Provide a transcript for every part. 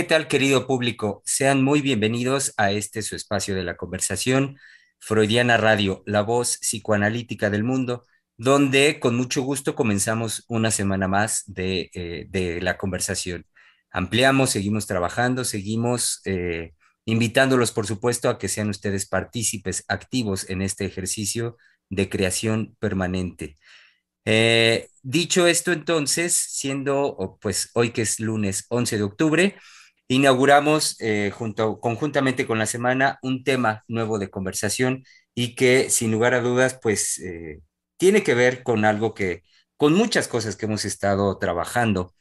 ¿Qué tal, querido público? Sean muy bienvenidos a este su espacio de la conversación, Freudiana Radio, la voz psicoanalítica del mundo, donde con mucho gusto comenzamos una semana más de, eh, la conversación. Ampliamos, seguimos trabajando, seguimos eh, invitándolos, por supuesto, a que sean ustedes partícipes activos en este ejercicio de creación permanente. Eh, dicho esto, entonces, siendo pues hoy que es lunes 11 de octubre, inauguramos eh, junto, conjuntamente con la semana un tema nuevo de conversación y que sin lugar a dudas pues eh, tiene que ver con algo que, con muchas cosas que hemos estado trabajando,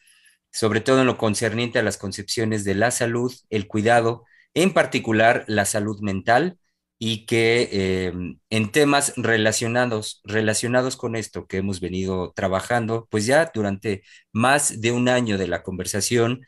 sobre todo en lo concerniente a las concepciones de la salud, el cuidado, en particular la salud mental y que eh, en temas relacionados, relacionados con esto que hemos venido trabajando, pues ya durante más de un año de la conversación,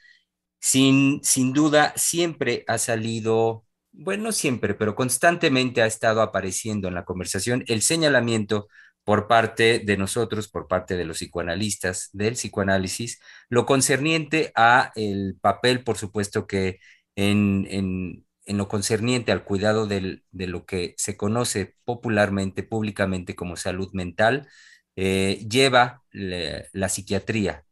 sin, sin duda siempre ha salido, bueno, no siempre, pero constantemente ha estado apareciendo en la conversación el señalamiento por parte de nosotros, por parte de los psicoanalistas, del psicoanálisis, lo concerniente a el papel, por supuesto, que en, en, en lo concerniente al cuidado del, de lo que se conoce popularmente, públicamente como salud mental, eh, lleva la psiquiatría,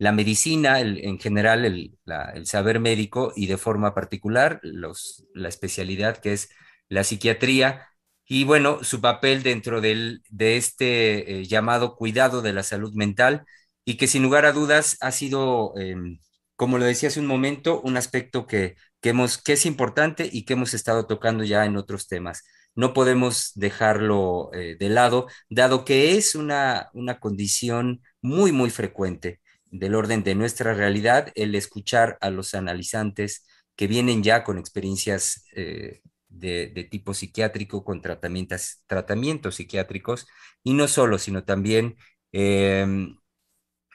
la medicina, en general el, saber médico y de forma particular los, la especialidad que es la psiquiatría y bueno, su papel dentro del, de este eh, llamado cuidado de la salud mental y que sin lugar a dudas ha sido, em, como lo decía hace un momento, un aspecto que, que, hemos, que es importante y que hemos estado tocando ya en otros temas. No podemos dejarlo eh, de lado, dado que es una, una condición muy, muy frecuente del orden de nuestra realidad, el escuchar a los analizantes que vienen ya con experiencias eh, de, tipo psiquiátrico, con tratamientos, tratamientos psiquiátricos, y no solo, sino también em,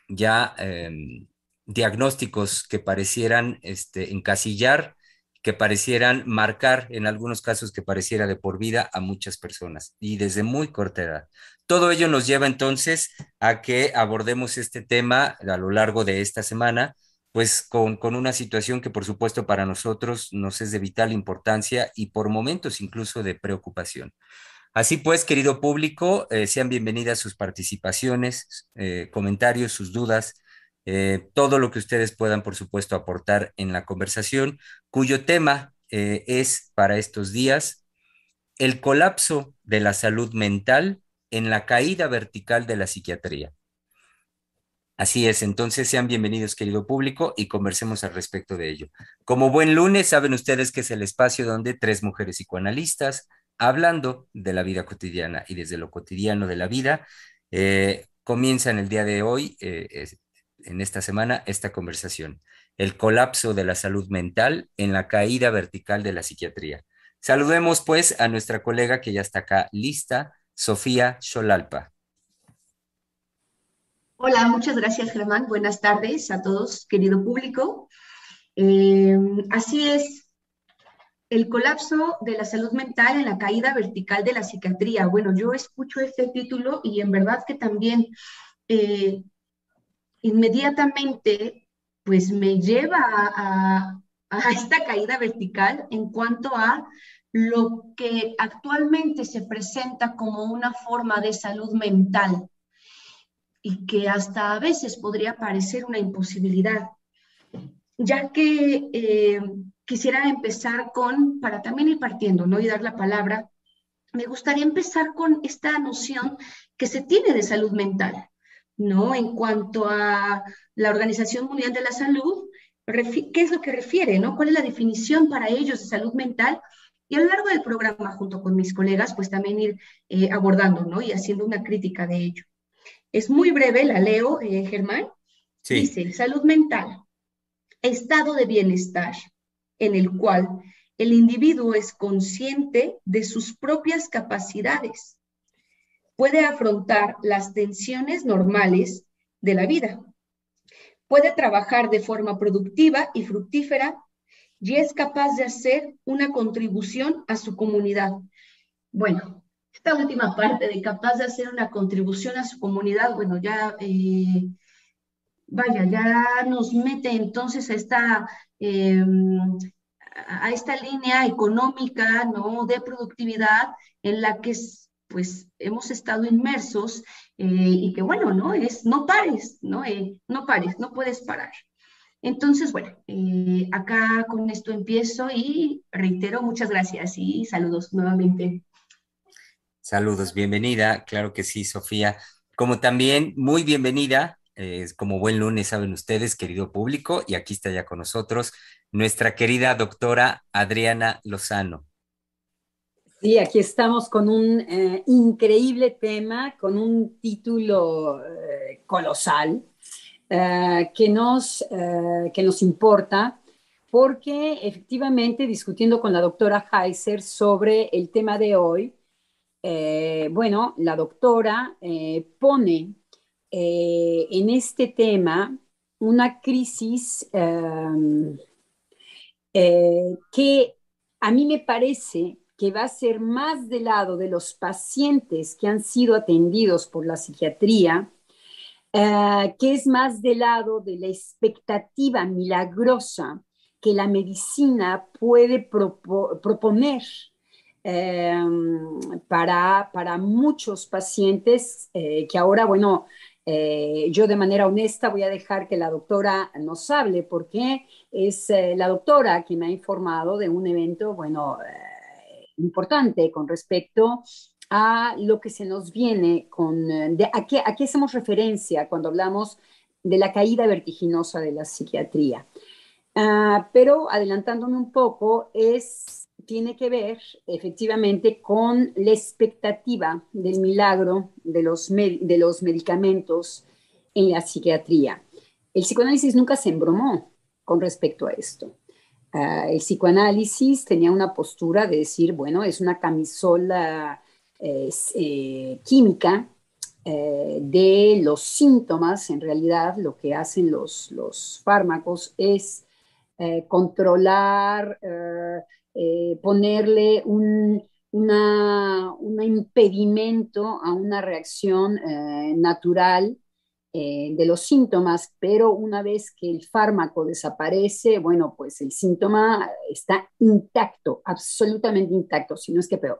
ya em, diagnósticos que parecieran este, encasillar, que parecieran marcar, en algunos casos que pareciera de por vida a muchas personas, y desde muy corta edad. Todo ello nos lleva entonces a que abordemos este tema a lo largo de esta semana, pues con, una situación que por supuesto para nosotros nos es de vital importancia y por momentos incluso de preocupación. Así pues, querido público, eh, sean bienvenidas sus participaciones, eh, comentarios, sus dudas, eh, todo lo que ustedes puedan, por supuesto, aportar en la conversación, cuyo tema es para estos días el colapso de la salud mental en la caída vertical de la psiquiatría. Así es, entonces sean bienvenidos, querido público, y conversemos al respecto de ello. Como buen lunes, saben ustedes que es el espacio donde tres mujeres psicoanalistas, hablando de la vida cotidiana y desde lo cotidiano de la vida, eh, comienzan el día de hoy, eh, en esta semana, esta conversación. El colapso de la salud mental en la caída vertical de la psiquiatría. Saludemos pues a nuestra colega que ya está acá lista, Sofía Xolalpa. Hola, muchas gracias Germán. Buenas tardes a todos, querido público. Eh, así es, el colapso de la salud mental en la caída vertical de la psiquiatría. Bueno, yo escucho este título y en verdad que también eh, inmediatamente pues me lleva a, esta caída vertical en cuanto a lo que actualmente se presenta como una forma de salud mental y que hasta a veces podría parecer una imposibilidad, ya que eh, quisiera empezar con, para también ir partiendo, ¿no? Y dar la palabra, me gustaría empezar con esta noción que se tiene de salud mental, ¿no? En cuanto a la Organización Mundial de la Salud, ¿qué es lo que refiere, ¿no? ¿Cuál es la definición para ellos de salud mental? Y a lo largo del programa, junto con mis colegas, pues también ir eh, abordando, ¿no? Y haciendo una crítica de ello. Es muy breve, la leo, eh, Germán. Dice, salud mental, estado de bienestar en el cual el individuo es consciente de sus propias capacidades, puede afrontar las tensiones normales de la vida, puede trabajar de forma productiva y fructífera y es capaz de hacer una contribución a su comunidad. Bueno, esta última parte de capaz de hacer una contribución a su comunidad, bueno, ya, eh, vaya, ya nos mete entonces a esta, em, a esta línea económica, ¿no? De productividad en la que pues hemos estado inmersos eh, y que bueno, ¿no? Es no pares, ¿no? Eh, no pares, no puedes parar. Entonces, bueno, eh, acá con esto empiezo y reitero muchas gracias y saludos nuevamente. Saludos, bienvenida, claro que sí, Sofía. Como también muy bienvenida, como buen lunes saben ustedes, querido público, y aquí está ya con nosotros nuestra querida doctora Adriana Lozano. Sí, aquí estamos con un eh, increíble tema, con un título eh, colosal eh, que, nos, que nos importa, porque efectivamente discutiendo con la doctora Heiser sobre el tema de hoy, bueno, la doctora pone en este tema una crisis que a mí me parece que va a ser más del lado de los pacientes que han sido atendidos por la psiquiatría, eh, que es más del lado de la expectativa milagrosa que la medicina puede proponer eh, para, para, muchos pacientes eh, que ahora, bueno, yo de manera honesta voy a dejar que la doctora nos hable porque es la doctora que me ha informado de un evento, bueno, importante con respecto a lo que se nos viene con, eh, a, qué, hacemos referencia cuando hablamos de la caída vertiginosa de la psiquiatría. Ah, pero adelantándome un poco, es, tiene que ver efectivamente con la expectativa del milagro de los, de los medicamentos en la psiquiatría. El psicoanálisis nunca se embromó con respecto a esto. Ah, el psicoanálisis tenía una postura de decir, bueno, es una camisola eh, química eh, de los síntomas, en realidad lo que hacen los, los fármacos es eh, controlar, ponerle un, un impedimento a una reacción natural eh, de los síntomas, pero una vez que el fármaco desaparece, bueno, pues el síntoma está intacto, absolutamente intacto, si no es que peor.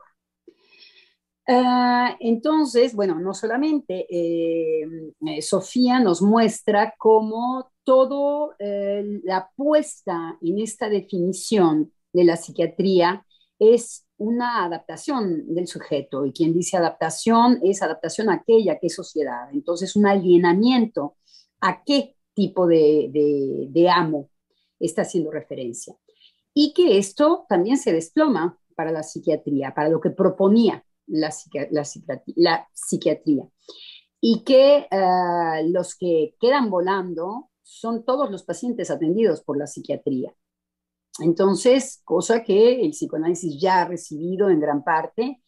Ah, entonces, bueno, no solamente eh, eh, Sofía nos muestra cómo todo la puesta en esta definición de la psiquiatría es una adaptación del sujeto. Y quien dice adaptación es adaptación a aquella que es sociedad. Entonces, un alienamiento a qué tipo de, amo está haciendo referencia. Y que esto también se desploma para la psiquiatría, para lo que proponía la, psiquiatría. Y que eh, los que quedan volando son todos los pacientes atendidos por la psiquiatría. Entonces, cosa que el psicoanálisis ya ha recibido en gran parte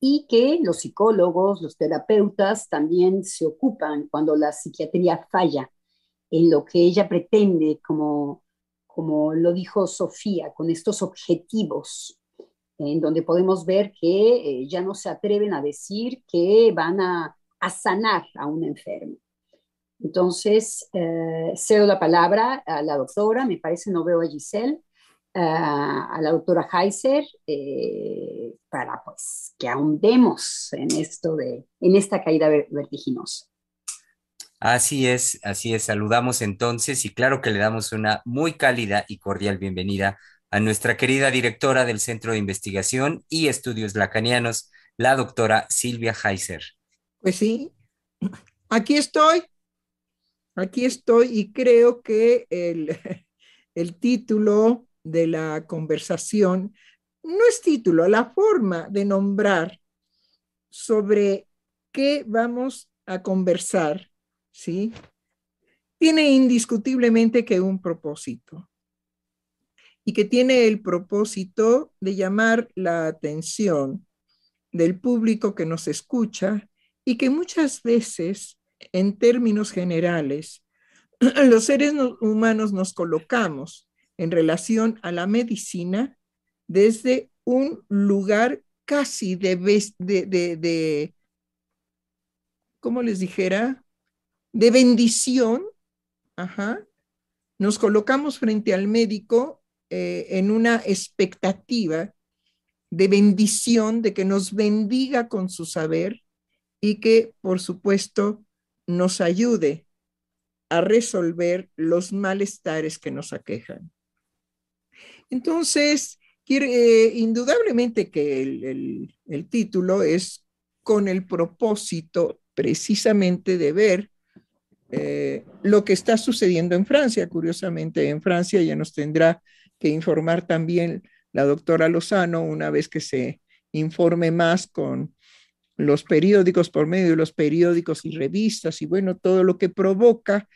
y que los psicólogos, los terapeutas también se ocupan cuando la psiquiatría falla en lo que ella pretende, como, como lo dijo Sofía, con estos objetivos, en donde podemos ver que eh, ya no se atreven a decir que van a, sanar a un enfermo. Entonces, eh, cedo la palabra a la doctora, me parece, no veo a Giselle a la doctora Heiser eh, para pues que ahondemos en esto de, en esta caída vertiginosa. Así es, así es. Saludamos entonces y claro que le damos una muy cálida y cordial bienvenida a nuestra querida directora del Centro de Investigación y Estudios Lacanianos, la doctora Silvia Heiser. Pues sí, aquí estoy, aquí estoy y creo que el, el título de la conversación no es título, la forma de nombrar sobre qué vamos a conversar, ¿sí? tiene indiscutiblemente que un propósito y que tiene el propósito de llamar la atención del público que nos escucha y que muchas veces, en términos generales, los seres humanos nos colocamos en relación a la medicina desde un lugar casi de, de, de, ¿cómo les dijera? De bendición. Ajá. Nos colocamos frente al médico eh, en una expectativa de bendición, de que nos bendiga con su saber y que, por supuesto, nos ayude a resolver los malestares que nos aquejan. Entonces, eh, indudablemente que el, título es con el propósito precisamente de ver eh, lo que está sucediendo en Francia. Curiosamente, en Francia ya nos tendrá que informar también la doctora Lozano una vez que se informe más con los periódicos, por medio de los periódicos y revistas y bueno, todo lo que provoca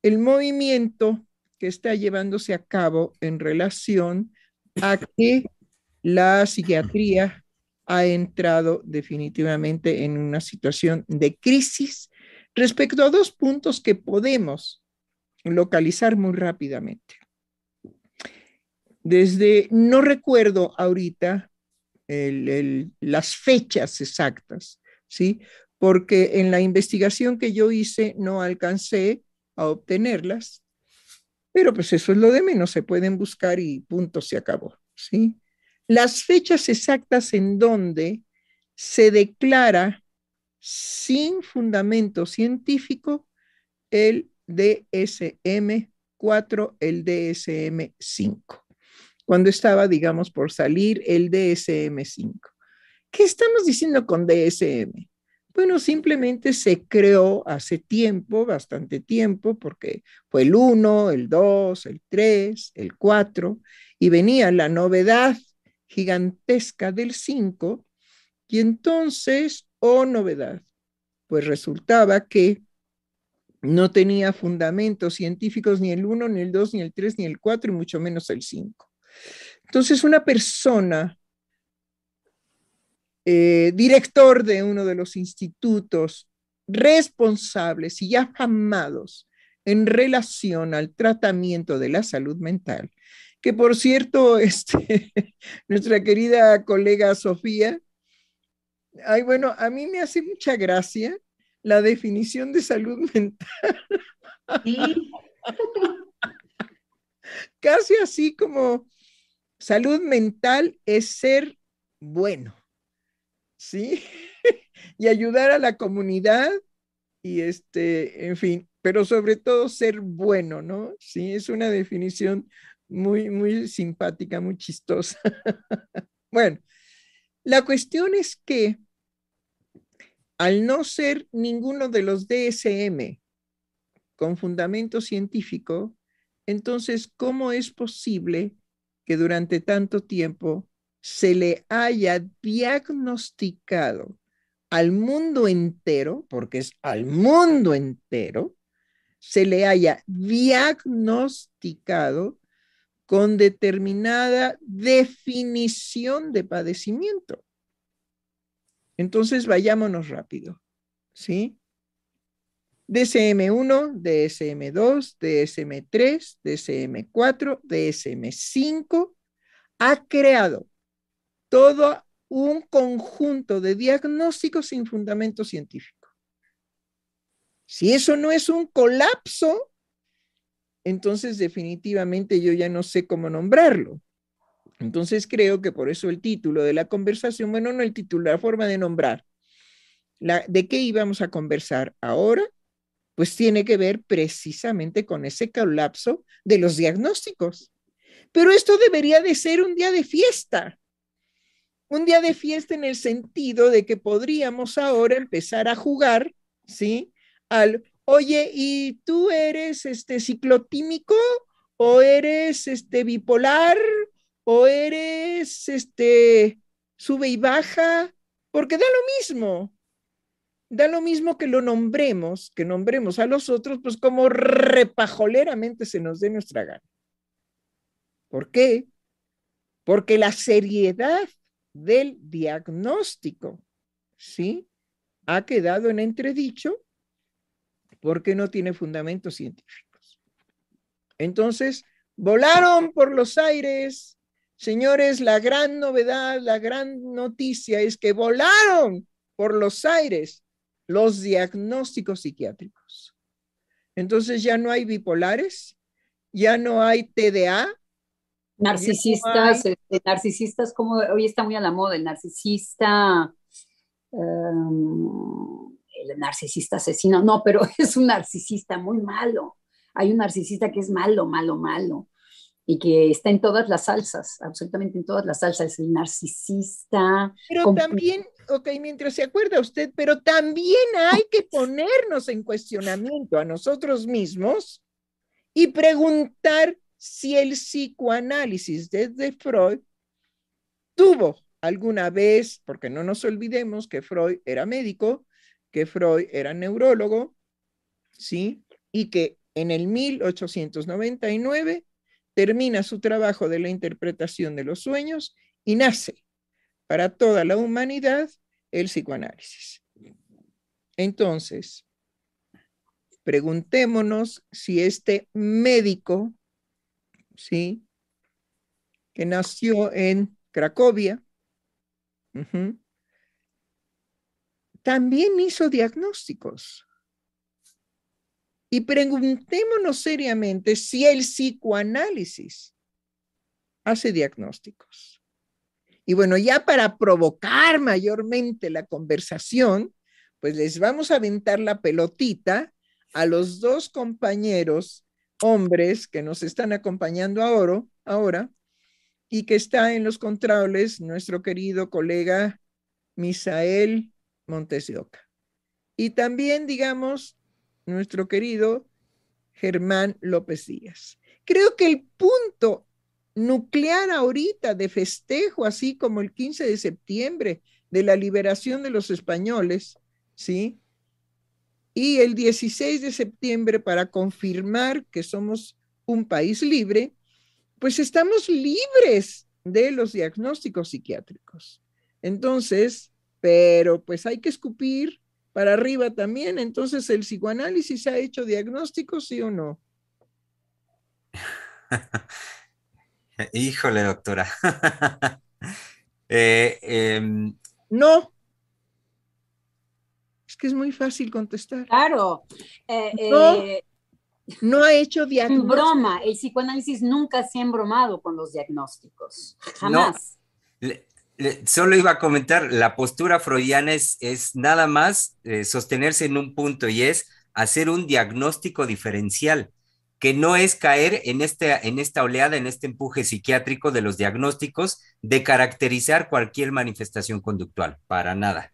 el movimiento que está llevándose a cabo en relación a que la psiquiatría ha entrado definitivamente en una situación de crisis respecto a dos puntos que podemos localizar muy rápidamente. Desde, no recuerdo ahorita las fechas exactas, ¿sí? Porque en la investigación que yo hice no alcancé a obtenerlas, pero pues eso es lo de menos, se pueden buscar y punto, se acabó, ¿sí? Las fechas exactas en donde se declara sin fundamento científico el DSM-4, el DSM-5 cuando estaba, digamos, por salir el DSM-5. ¿Qué estamos diciendo con DSM? Bueno, simplemente se creó hace tiempo, bastante tiempo, porque fue el 1, el 2, el 3, el 4, y venía la novedad gigantesca del 5, y entonces, oh novedad, pues resultaba que no tenía fundamentos científicos ni el 1, ni el 2, ni el 3, ni el 4, y mucho menos el 5. Entonces, una persona, eh, director de uno de los institutos responsables y afamados en relación al tratamiento de la salud mental, que por cierto, este, nuestra querida colega Sofía, ay, bueno, a mí me hace mucha gracia la definición de salud mental. Casi así como Salud mental es ser bueno, ¿sí? y ayudar a la comunidad y este, en fin, pero sobre todo ser bueno, ¿no? Sí, es una definición muy, muy simpática, muy chistosa. bueno, la cuestión es que al no ser ninguno de los DSM con fundamento científico, entonces, ¿cómo es posible que durante tanto tiempo se le haya diagnosticado al mundo entero, porque es al mundo entero, se le haya diagnosticado con determinada definición de padecimiento. Entonces, vayámonos rápido, ¿sí? DSM1, DSM2, DSM3, DSM4, DSM5 ha creado todo un conjunto de diagnósticos sin fundamento científico. Si eso no es un colapso, entonces definitivamente yo ya no sé cómo nombrarlo. Entonces creo que por eso el título de la conversación, bueno, no el título, la forma de nombrar. La, ¿De qué íbamos a conversar ahora? pues tiene que ver precisamente con ese colapso de los diagnósticos. Pero esto debería de ser un día de fiesta, un día de fiesta en el sentido de que podríamos ahora empezar a jugar, ¿sí? Al, oye, ¿y tú eres este ciclotímico o eres este bipolar o eres este sube y baja? Porque da lo mismo. da lo mismo que lo nombremos, que nombremos a los otros, pues como repajoleramente se nos dé nuestra gana. ¿Por qué? Porque la seriedad del diagnóstico, ¿sí? Ha quedado en entredicho porque no tiene fundamentos científicos. Entonces, volaron por los aires. Señores, la gran novedad, la gran noticia es que volaron por los aires los diagnósticos psiquiátricos. Entonces ya no hay bipolares, ya no hay TDA. Narcisistas, este, narcisistas, como hoy está muy a la moda, el narcisista, em, el narcisista asesino, no, pero es un narcisista muy malo. Hay un narcisista que es malo, malo, malo y que está en todas las salsas, absolutamente en todas las salsas, el narcisista. Pero también, ok, mientras se acuerda usted, pero también hay que ponernos en cuestionamiento a nosotros mismos y preguntar si el psicoanálisis desde Freud tuvo alguna vez, porque no nos olvidemos que Freud era médico, que Freud era neurólogo, ¿sí? Y que en el 1899 termina su trabajo de la interpretación de los sueños y nace para toda la humanidad el psicoanálisis. Entonces, preguntémonos si este médico, ¿sí? Que nació en Cracovia, también hizo diagnósticos. Y preguntémonos seriamente si el psicoanálisis hace diagnósticos. Y bueno, ya para provocar mayormente la conversación, pues les vamos a aventar la pelotita a los dos compañeros hombres que nos están acompañando ahora, ahora y que está en los controles nuestro querido colega Misael Montes de Oca. Y también, digamos, nuestro querido Germán López Díaz. Creo que el punto nuclear ahorita de festejo, así como el 15 de septiembre de la liberación de los españoles, ¿sí? Y el 16 de septiembre para confirmar que somos un país libre, pues estamos libres de los diagnósticos psiquiátricos. Entonces, pero pues hay que escupir para arriba también. Entonces, ¿el psicoanálisis ha hecho diagnósticos, sí o no? Híjole, doctora. Eh, em, no. Es que es muy fácil contestar. Claro. Eh, no, eh, no ha hecho diagnósticos. Broma, el psicoanálisis nunca se ha embromado con los diagnósticos. Jamás solo iba a comentar, la postura freudiana es, nada más eh, sostenerse en un punto y es hacer un diagnóstico diferencial, que no es caer en, este, en esta oleada, en este empuje psiquiátrico de los diagnósticos, de caracterizar cualquier manifestación conductual, para nada.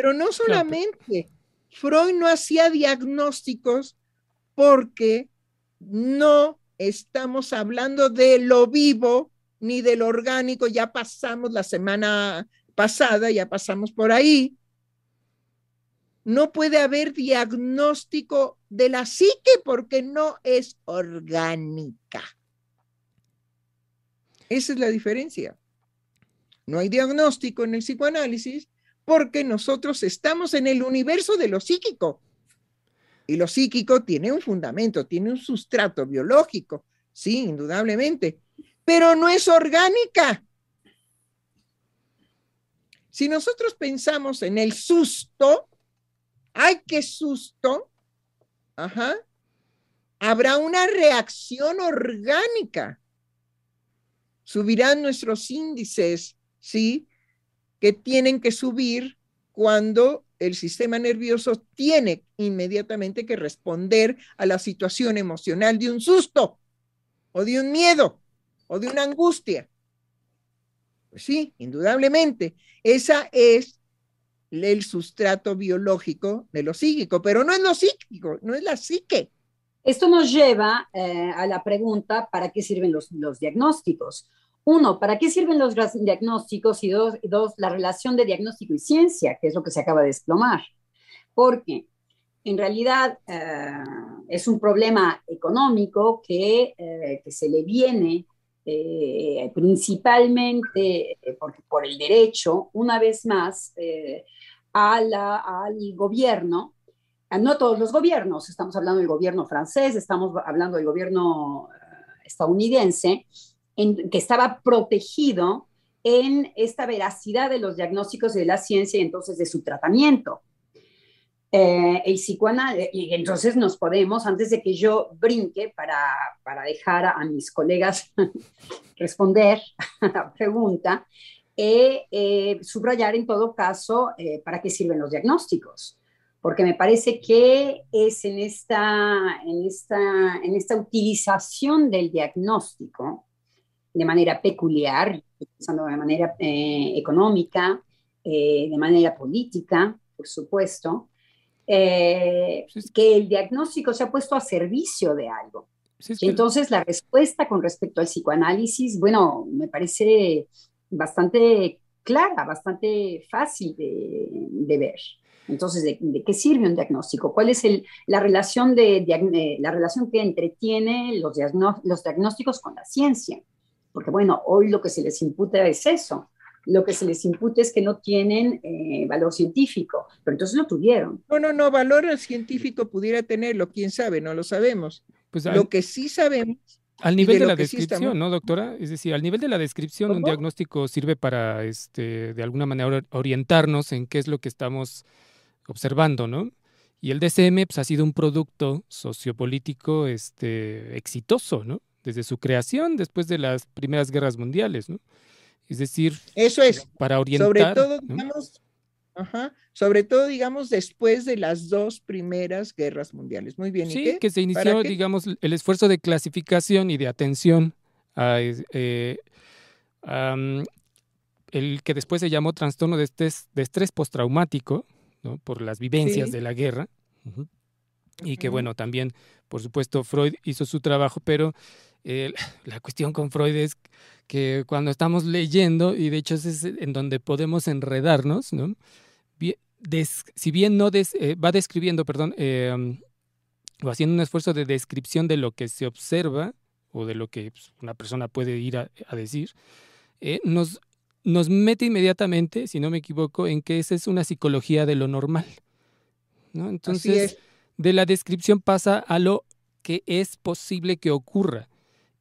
Pero no solamente, Freud no hacía diagnósticos porque no estamos hablando de lo vivo ni del orgánico, ya pasamos la semana pasada, ya pasamos por ahí. No puede haber diagnóstico de la psique porque no es orgánica. Esa es la diferencia. No hay diagnóstico en el psicoanálisis porque nosotros estamos en el universo de lo psíquico. Y lo psíquico tiene un fundamento, tiene un sustrato biológico, sí, indudablemente pero no es orgánica. Si nosotros pensamos en el susto, ¡ay, qué susto! Ajá. Habrá una reacción orgánica. Subirán nuestros índices, ¿sí? Que tienen que subir cuando el sistema nervioso tiene inmediatamente que responder a la situación emocional de un susto o de un miedo o de una angustia. Pues sí, indudablemente. Esa es el sustrato biológico de lo psíquico, pero no es lo psíquico, no es la psique. Esto nos lleva eh, a la pregunta, ¿para qué sirven los, los diagnósticos? Uno, ¿para qué sirven los diagnósticos? Y dos, dos, la relación de diagnóstico y ciencia, que es lo que se acaba de desplomar. Porque en realidad eh, es un problema económico que, eh, que se le viene eh, principalmente por, por, el derecho, una vez más, al gobierno, no todos los gobiernos, estamos hablando del gobierno francés, estamos hablando del gobierno estadounidense, en, que estaba protegido en esta veracidad de los diagnósticos de la ciencia y entonces de su tratamiento. Eh, el psicoanálisis, y entonces nos podemos, antes de que yo brinque para, para dejar a, mis colegas responder a la pregunta, eh, eh, subrayar en todo caso eh, para qué sirven los diagnósticos porque me parece que es en esta, en esta, en esta utilización del diagnóstico de manera peculiar, pensando de manera eh, económica, eh, de manera política, por supuesto, eh, que el diagnóstico se ha puesto a servicio de algo. Entonces, la respuesta con respecto al psicoanálisis, bueno, me parece bastante clara, bastante fácil de, de ver. Entonces, ¿de, qué sirve un diagnóstico? ¿Cuál es la, relación de, la relación que entretiene los, los diagnósticos con la ciencia? Porque, bueno, hoy lo que se les imputa es eso. Lo que se les imputa es que no tienen eh, valor científico, pero entonces lo tuvieron. No, no, no, valor científico pudiera tenerlo, quién sabe, no lo sabemos. Pues lo que sí sabemos al nivel de, la descripción, ¿no, doctora? Es decir, al nivel de la descripción, un diagnóstico sirve para, este, de alguna manera, orientarnos en qué es lo que estamos observando, ¿no? Y el DCM pues, ha sido un producto sociopolítico este, exitoso, ¿no? Desde su creación, después de las primeras guerras mundiales, ¿no? Es decir, eso es para orientar. Sobre todo, digamos, ajá, sobre todo, digamos, después de las dos primeras guerras mundiales. Muy bien. Sí, que se inició, digamos, el esfuerzo de clasificación y de atención a, eh, el que después se llamó trastorno de estrés, de estrés postraumático, por las vivencias de la guerra. Y que bueno, también, por supuesto, Freud hizo su trabajo, pero eh, la cuestión con Freud es que cuando estamos leyendo, y de hecho es en donde podemos enredarnos, ¿no? si bien no eh, va describiendo, perdón, em, o haciendo un esfuerzo de descripción de lo que se observa o de lo que pues, una persona puede ir a, decir, eh, nos nos mete inmediatamente, si no me equivoco, en que esa es una psicología de lo normal. ¿no? Entonces, de la descripción pasa a lo que es posible que ocurra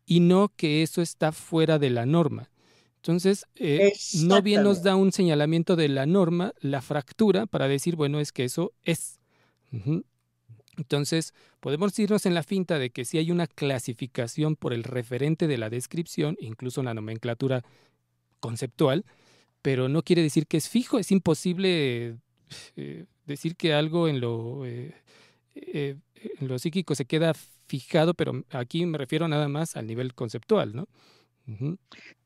y no que eso está fuera de la norma. Entonces, eh, no bien nos da un señalamiento de la norma, la fractura, para decir, bueno, es que eso es. Entonces, podemos irnos en la finta de que si hay una clasificación por el referente de la descripción, incluso la nomenclatura conceptual, pero no quiere decir que es fijo, es imposible eh, decir que algo en lo, eh, en lo psíquico se queda fijado, pero aquí me refiero nada más al nivel conceptual, ¿no?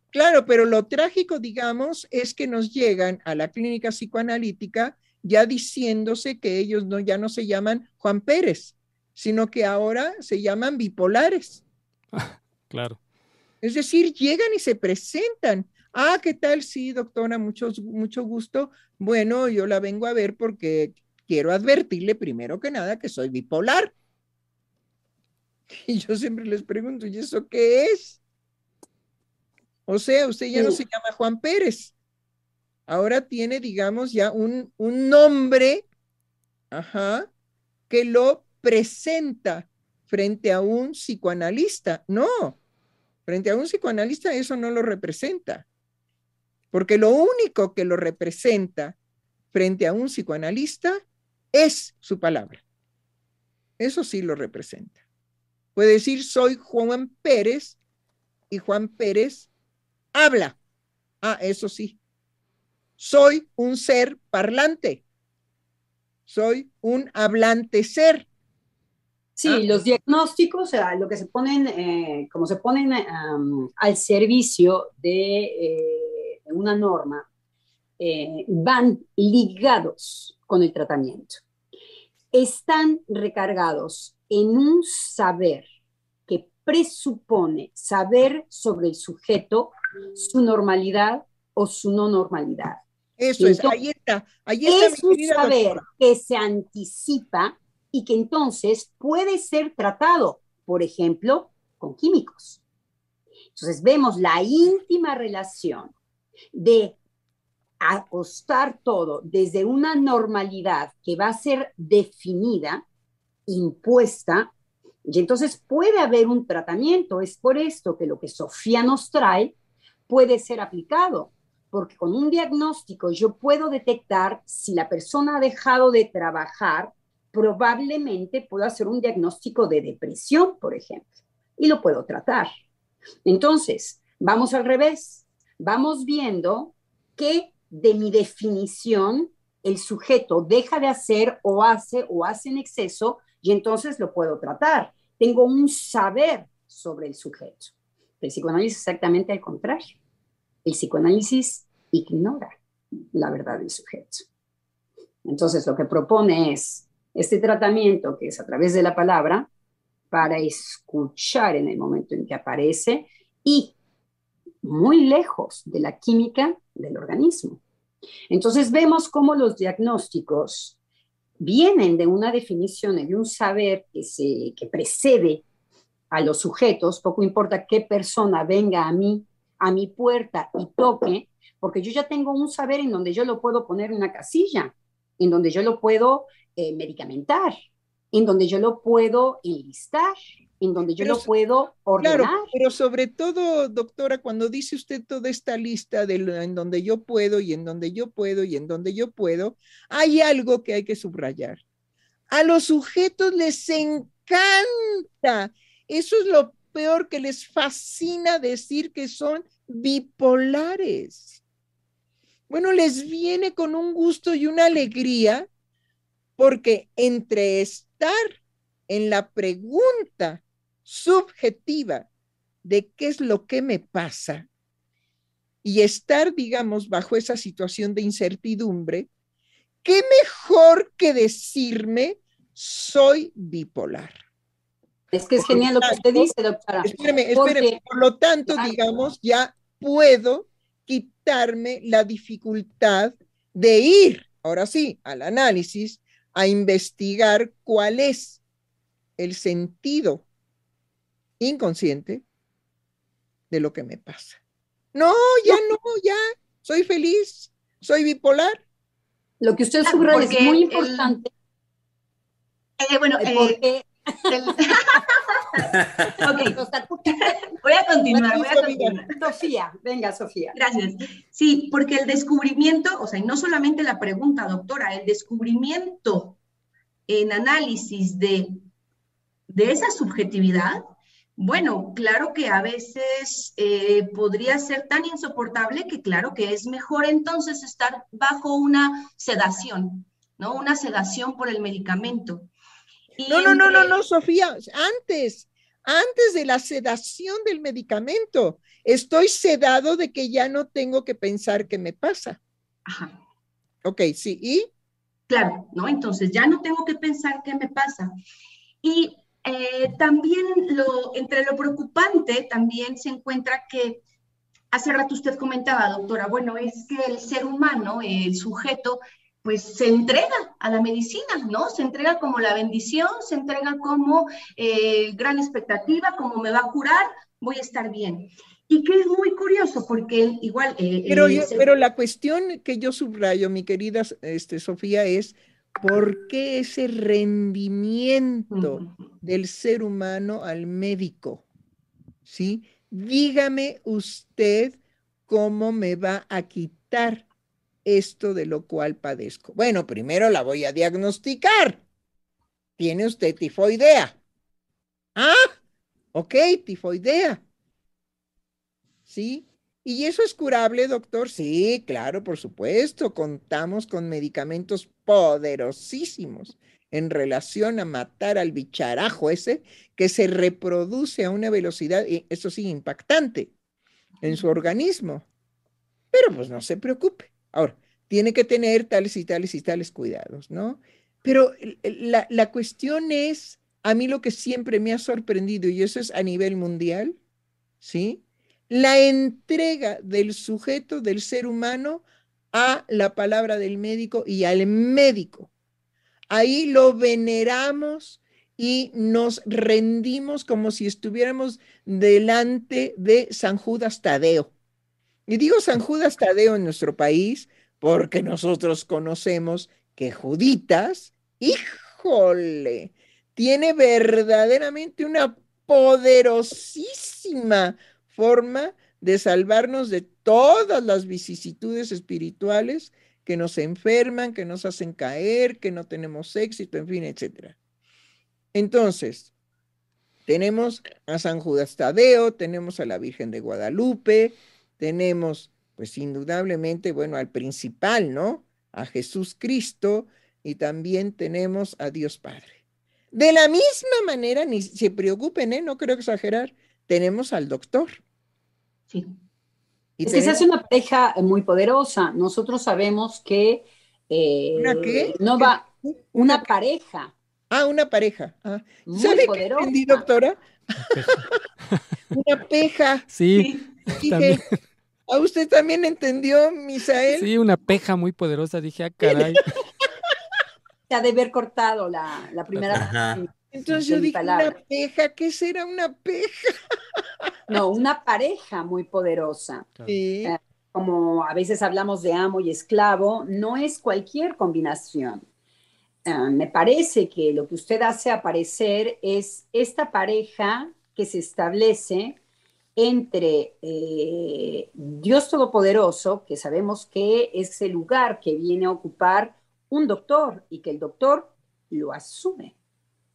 Claro, pero lo trágico, digamos, es que nos llegan a la clínica psicoanalítica ya diciéndose que ellos no, ya no se llaman Juan Pérez, sino que ahora se llaman bipolares. claro. Es decir, llegan y se presentan Ah, ¿qué tal? Sí, doctora, mucho, mucho gusto. Bueno, yo la vengo a ver porque quiero advertirle primero que nada que soy bipolar. Y yo siempre les pregunto, ¿y eso qué es? O sea, usted ya no se llama Juan Pérez. Ahora tiene, digamos, ya un, un nombre, ajá, que lo presenta frente a un psicoanalista. No, frente a un psicoanalista eso no lo representa porque lo único que lo representa frente a un psicoanalista es su palabra. Eso sí lo representa. Puede decir, soy Juan Pérez y Juan Pérez habla. Ah, eso sí. Soy un ser parlante. Soy un hablante ser. Sí, ah. los diagnósticos, o sea, lo que se ponen, eh, como se ponen al servicio de eh, una norma, eh, van ligados con el tratamiento. Están recargados en un saber que presupone saber sobre el sujeto, su normalidad o su no normalidad. Eso es, ahí está. Ahí está es un saber que se anticipa y que entonces puede ser tratado, por ejemplo, con químicos. Entonces vemos la íntima relación de acostar todo desde una normalidad que va a ser definida, impuesta, y entonces puede haber un tratamiento. Es por esto que lo que Sofía nos trae puede ser aplicado, porque con un diagnóstico yo puedo detectar si la persona ha dejado de trabajar, probablemente puedo hacer un diagnóstico de depresión, por ejemplo, y lo puedo tratar. Entonces, vamos al revés, vamos viendo que de mi definición el sujeto deja de hacer o hace o hace en exceso y entonces lo puedo tratar. Tengo un saber sobre el sujeto. El psicoanálisis es exactamente al contrario. El psicoanálisis ignora la verdad del sujeto. Entonces lo que propone es este tratamiento que es a través de la palabra para escuchar en el momento en que aparece y muy lejos de la química del organismo. Entonces vemos cómo los diagnósticos vienen de una definición de un saber que, se, que precede a los sujetos, poco importa qué persona venga a mí, a mi puerta y toque, porque yo ya tengo un saber en donde yo lo puedo poner en una casilla, en donde yo lo puedo eh, medicamentar, en donde yo lo puedo enlistar, en donde yo lo puedo ordenar. Claro, pero sobre todo, doctora, cuando dice usted toda esta lista de en donde yo puedo y en donde yo puedo y en donde yo puedo, hay algo que hay que subrayar. A los sujetos les encanta. Eso es lo peor que les fascina decir que son bipolares. Bueno, les viene con un gusto y una alegría porque entre estar en la pregunta subjetiva de qué es lo que me pasa y estar, digamos, bajo esa situación de incertidumbre, ¿qué mejor que decirme soy bipolar? Es que es genial lo que usted dice, doctora. Espéreme, espéreme. Por lo tanto, digamos, ya puedo quitarme la dificultad de ir, ahora sí, al análisis, a investigar cuál es el sentido inconsciente de lo que me pasa. No, ya no, ya, soy feliz, soy bipolar. Lo que usted subraya es muy importante. Eh, bueno, eh, voy a continuar, voy a continuar. Sofía, venga, Sofía. Gracias. Sí, porque el descubrimiento, o sea, y no solamente la pregunta, doctora, el descubrimiento en análisis de, de esa subjetividad bueno, claro que a veces eh, podría ser tan insoportable que claro que es mejor entonces estar bajo una sedación, ¿no? Una sedación por el medicamento. No, no, no, no, no, Sofía, antes, antes de la sedación del medicamento, estoy sedado de que ya no tengo que pensar qué me pasa. Ajá. Ok, sí, ¿y? Claro, ¿no? Entonces ya no tengo que pensar qué me pasa. Y eh, también lo, entre lo preocupante también se encuentra que hace rato usted comentaba, doctora, bueno, es que el ser humano, el sujeto, pues se entrega a la medicina, ¿no? Se entrega como la bendición, se entrega como eh, gran expectativa, como me va a curar, voy a estar bien. Y que es muy curioso porque igual... Eh, pero, pero la cuestión que yo subrayo, mi querida este, Sofía, es ¿Por qué ese rendimiento del ser humano al médico? ¿Sí? Dígame usted cómo me va a quitar esto de lo cual padezco. Bueno, primero la voy a diagnosticar. Tiene usted tifoidea. Ah, ok, tifoidea. ¿Sí? ¿Y eso es curable, doctor? Sí, claro, por supuesto. Contamos con medicamentos poderosísimos en relación a matar al bicharajo ese que se reproduce a una velocidad, eso sí, impactante en su organismo. Pero pues no se preocupe. Ahora, tiene que tener tales y tales y tales cuidados, ¿no? Pero la, la cuestión es a mí lo que siempre me ha sorprendido, y eso es a nivel mundial, ¿sí? La entrega del sujeto, del ser humano, a la palabra del médico y al médico. Ahí lo veneramos y nos rendimos como si estuviéramos delante de San Judas Tadeo. Y digo San Judas Tadeo en nuestro país porque nosotros conocemos que Juditas, híjole, tiene verdaderamente una poderosísima forma de salvarnos de todas las vicisitudes espirituales que nos enferman, que nos hacen caer, que no tenemos éxito, en fin, etcétera. Entonces, tenemos a San Judas Tadeo, tenemos a la Virgen de Guadalupe, tenemos, pues indudablemente, bueno, al principal, ¿no? A Jesús Cristo y también tenemos a Dios Padre. De la misma manera, ni se preocupen, ¿eh? No creo exagerar, tenemos al doctor. Sí. Y es que esa es una pareja muy poderosa. Nosotros sabemos que eh, ¿Una qué? no va una pareja Ah, una pareja. Ah. ¿Sabe qué entendí, doctora? una peja. Sí. Dije, ¿A usted también entendió, Misael? Sí, una peja muy poderosa. Dije, ah, caray. Se ha de haber cortado la, la primera. Entonces yo dije, una peja, ¿qué será una peja? no, una pareja muy poderosa. Sí. Eh, como a veces hablamos de amo y esclavo, no es cualquier combinación. Ah, me parece que lo que usted hace aparecer es esta pareja que se establece entre eh, Dios Todopoderoso, que sabemos que es el lugar que viene a ocupar un doctor y que el doctor lo asume.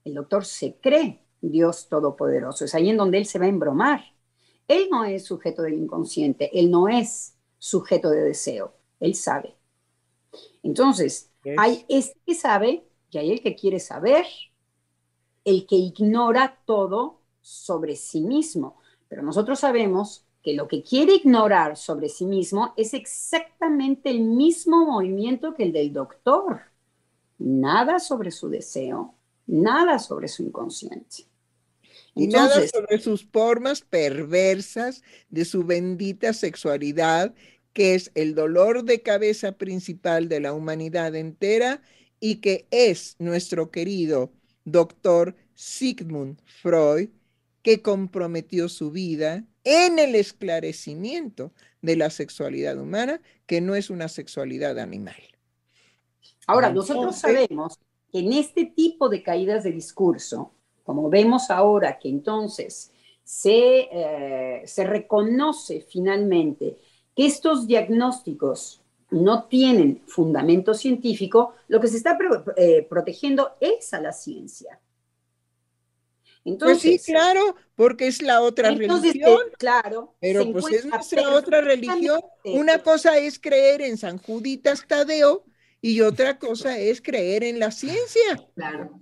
El doctor se cree Dios Todopoderoso. Es ahí en donde él se va a embromar. Él no es sujeto del inconsciente, él no es sujeto de deseo, él sabe. Entonces, hay este que sabe y hay el que quiere saber, el que ignora todo sobre sí mismo. Pero nosotros sabemos que lo que quiere ignorar sobre sí mismo es exactamente el mismo movimiento que el del doctor. Nada sobre su deseo, nada sobre su inconsciente. Y nada sobre sus formas perversas de su bendita sexualidad que es el dolor de cabeza principal de la humanidad entera y que es nuestro querido doctor Sigmund Freud, que comprometió su vida en el esclarecimiento de la sexualidad humana, que no es una sexualidad animal. Ahora, nosotros sabemos que en este tipo de caídas de discurso, como vemos ahora que entonces se, eh, se reconoce finalmente que estos diagnósticos no tienen fundamento científico, lo que se está eh, protegiendo es a la ciencia. Entonces, pues sí, claro, porque es la otra religión. claro. Pero pues es nuestra otra religión. Una cosa es creer en San Juditas Tadeo y otra cosa es creer en la ciencia. Claro.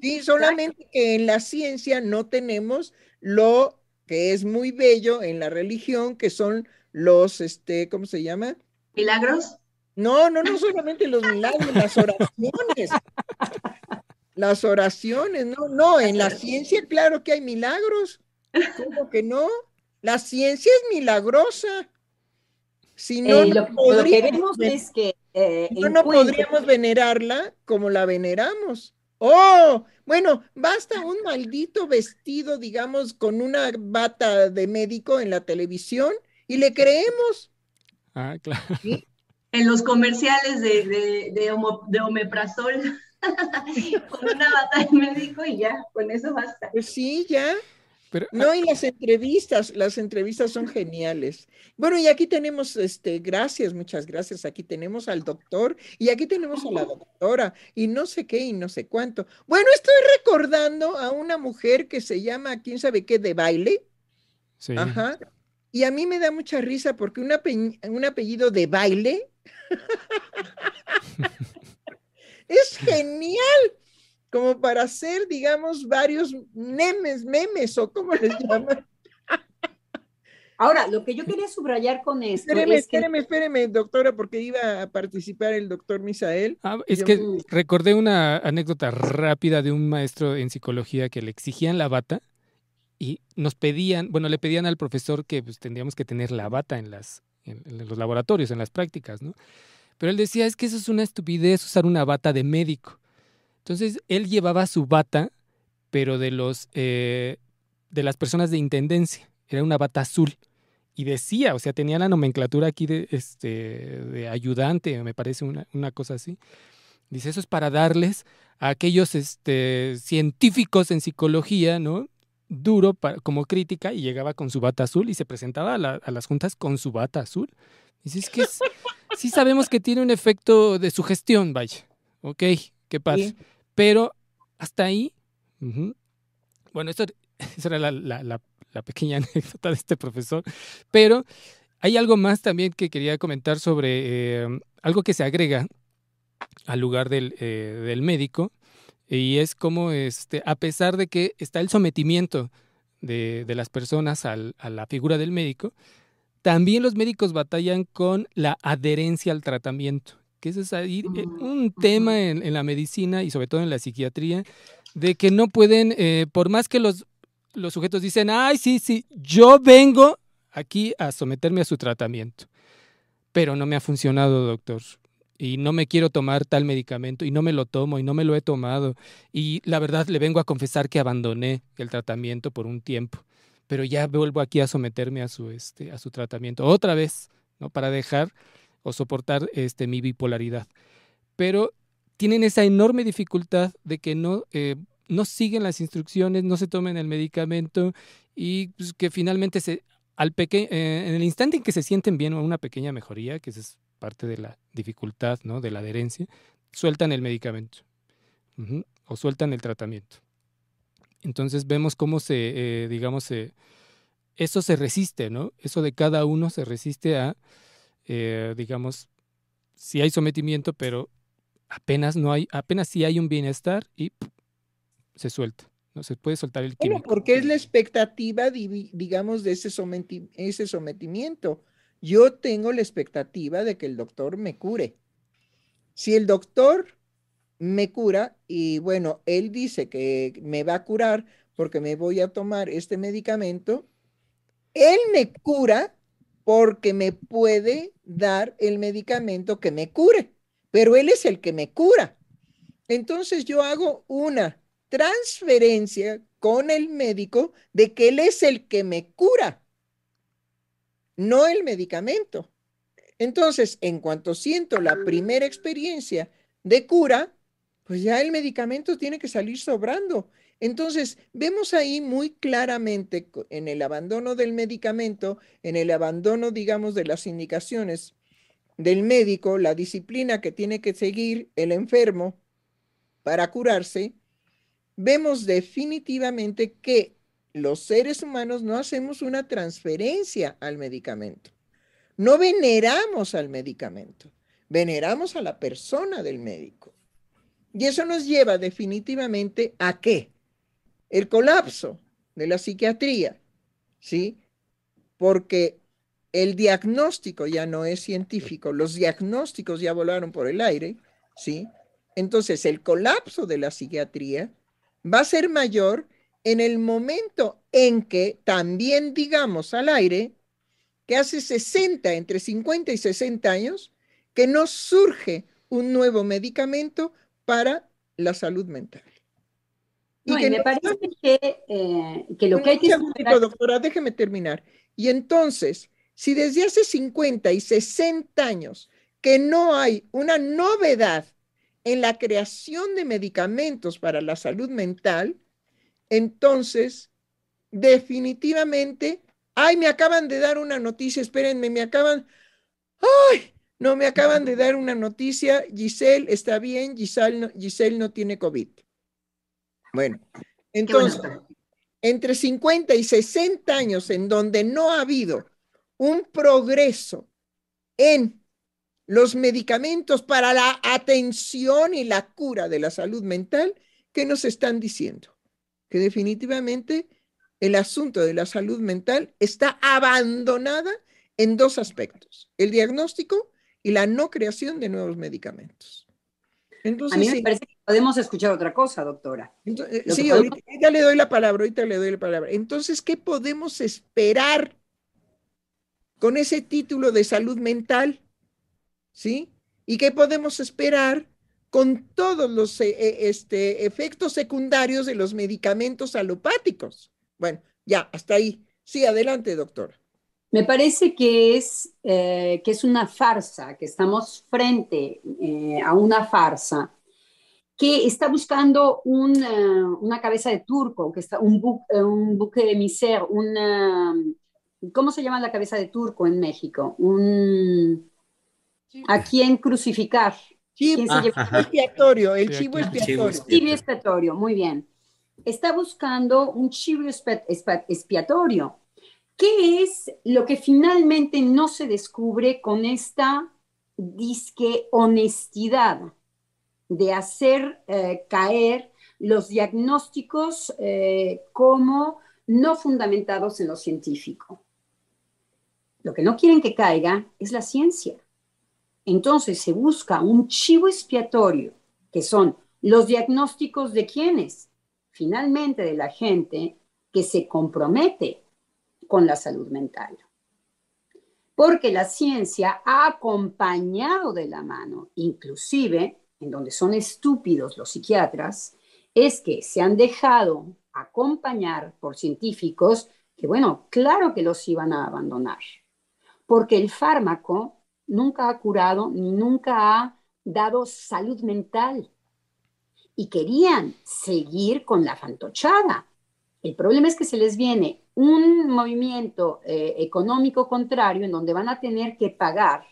Sí, solamente que en la ciencia no tenemos lo que es muy bello en la religión, que son los, este, ¿cómo se llama? ¿Milagros? No, no, no solamente los milagros, las oraciones. Las oraciones, no, no, en la ciencia claro que hay milagros. ¿Cómo que no? La ciencia es milagrosa. Si no, eh, lo, que vemos es que eh, no, podríamos venerarla como la veneramos. Oh, bueno, basta un maldito vestido, digamos, con una bata de médico en la televisión y le creemos. Ah, claro. En los comerciales de, de, de, omeprazol, con una bata de médico y ya, con eso basta. Pues sí, ya. no, ah, y las entrevistas, las entrevistas son geniales. Bueno, y aquí tenemos, este, gracias, muchas gracias. Aquí tenemos al doctor y aquí tenemos a la doctora y no sé qué y no sé cuánto. Bueno, estoy recordando a una mujer que se llama, quién sabe qué, de baile. Sí. Ajá. Y a mí me da mucha risa porque un, apellido de baile es genial, como para hacer, digamos, varios memes, memes o como les llaman. Ahora, lo que yo quería subrayar con esto. Espéreme, es que... espéreme, espéreme, doctora, porque iba a participar el doctor Misael. Ah, es que recordé una anécdota rápida de un maestro en psicología que le exigían la bata y nos pedían, bueno, le pedían al profesor que pues, tendríamos que tener la bata en, las, en, los laboratorios, en las prácticas, ¿no? Pero él decía, es que eso es una estupidez usar una bata de médico. Entonces, él llevaba su bata, pero de los eh, de las personas de intendencia. Era una bata azul y decía, o sea, tenía la nomenclatura aquí de, este, de ayudante, me parece una, una cosa así. Dice, eso es para darles a aquellos este, científicos en psicología, ¿no? Duro para, como crítica y llegaba con su bata azul y se presentaba a, las juntas con su bata azul. Dice, es que sí sabemos que tiene un efecto de sugestión, vaya. Ok, qué pasa. Pero hasta ahí, bueno, eso, era la, la, la pequeña anécdota de este profesor, pero hay algo más también que quería comentar sobre eh, algo que se agrega al lugar del, eh, del, médico y es como este, a pesar de que está el sometimiento de, de las personas al, a la figura del médico, también los médicos batallan con la adherencia al tratamiento, que ese es ahí eh, un tema en, en, la medicina y sobre todo en la psiquiatría, de que no pueden, por más que los los sujetos dicen, ay, sí, sí, yo vengo aquí a someterme a su tratamiento, pero no me ha funcionado, doctor. Y no me quiero tomar tal medicamento y no me lo tomo y no me lo he tomado. Y la verdad le vengo a confesar que abandoné el tratamiento por un tiempo, pero ya vuelvo aquí a someterme a su, este, a su tratamiento otra vez, ¿no? Para dejar o soportar este, mi bipolaridad. Pero tienen esa enorme dificultad de que no eh, no siguen las instrucciones, no se tomen el medicamento y pues, que finalmente se, al peque eh, en el instante en que se sienten bien o una pequeña mejoría, que es parte de la dificultad, ¿no? De la adherencia, sueltan el medicamento o sueltan el tratamiento. Entonces vemos cómo se, eh, digamos, eso se resiste, ¿no? Eso de cada uno se resiste a, eh, digamos, si hay sometimiento, pero apenas no hay, apenas si hay un bienestar y se suelta. No se puede soltar el químico. porque es la expectativa, digamos, de ese, ese sometimiento. Yo tengo la expectativa de que el doctor me cure. Si el doctor me cura y bueno, él dice que me va a curar porque me voy a tomar este medicamento, él me cura porque me puede dar el medicamento que me cure, pero él es el que me cura. Entonces yo hago una transferencia con el médico de que él es el que me cura, no el medicamento. Entonces, en cuanto siento la primera experiencia de cura, pues ya el medicamento tiene que salir sobrando. Entonces, vemos ahí muy claramente en el abandono del medicamento, en el abandono, digamos, de las indicaciones del médico, la disciplina que tiene que seguir el enfermo para curarse, vemos definitivamente que los seres humanos no hacemos una transferencia al medicamento. No veneramos al medicamento, veneramos a la persona del médico. Y eso nos lleva definitivamente a qué? El colapso de la psiquiatría, ¿sí? Porque el diagnóstico ya no es científico, los diagnósticos ya volaron por el aire, ¿sí? Entonces, el colapso de la psiquiatría va a ser mayor en el momento en que también digamos al aire que hace 60, entre 50 y 60 años, que no surge un nuevo medicamento para la salud mental. Y, que me parece eh, que, lo que hay que... doctora, déjeme terminar. Y entonces, si desde hace 50 y 60 años que no hay una novedad en la creación de medicamentos para la salud mental, entonces definitivamente, ay, me acaban de dar una noticia, espérenme, me acaban, ay, no, me acaban de dar una noticia, Giselle está bien, Giselle no, Giselle no tiene COVID. Bueno, entonces, entre 50 y 60 años en donde no ha habido un progreso en los medicamentos para la atención y la cura de la salud mental, ¿qué nos están diciendo? Que definitivamente el asunto de la salud mental está abandonada en dos aspectos, el diagnóstico y la no creación de nuevos medicamentos. Entonces, a mí me parece que podemos escuchar otra cosa, doctora. Eh, sí, ahorita, le doy la palabra, ahorita le doy la palabra. Entonces, ¿qué podemos esperar con ese título de salud mental? ¿Sí? ¿Y qué podemos esperar con todos los eh, eh, este, efectos secundarios de los medicamentos alopáticos? Bueno, ya, hasta ahí. Sí, adelante, doctora. Me parece que es, eh, que es una farsa, que estamos frente eh, a una farsa que está buscando una cabeza de turco, que está un, un buque de miser, una, ¿cómo se llama la cabeza de turco en México? Un, ¿A quién crucificar? ¿Quién se expiatorio, el chivo expiatorio. Chivo expiatorio, muy bien. Está buscando un chivo expiatorio ¿Qué es lo que finalmente no se descubre con esta disque honestidad de hacer eh, caer los diagnósticos eh, como no fundamentados en lo científico? Lo que no quieren que caiga es la ciencia. Entonces se busca un chivo expiatorio, que son los diagnósticos de quienes, finalmente de la gente que se compromete con la salud mental. Porque la ciencia ha acompañado de la mano, inclusive en donde son estúpidos los psiquiatras, es que se han dejado acompañar por científicos que, bueno, claro que los iban a abandonar, porque el fármaco nunca ha curado ni nunca ha dado salud mental y querían seguir con la fantochada. El problema es que se les viene un movimiento eh, económico contrario en donde van a tener que pagar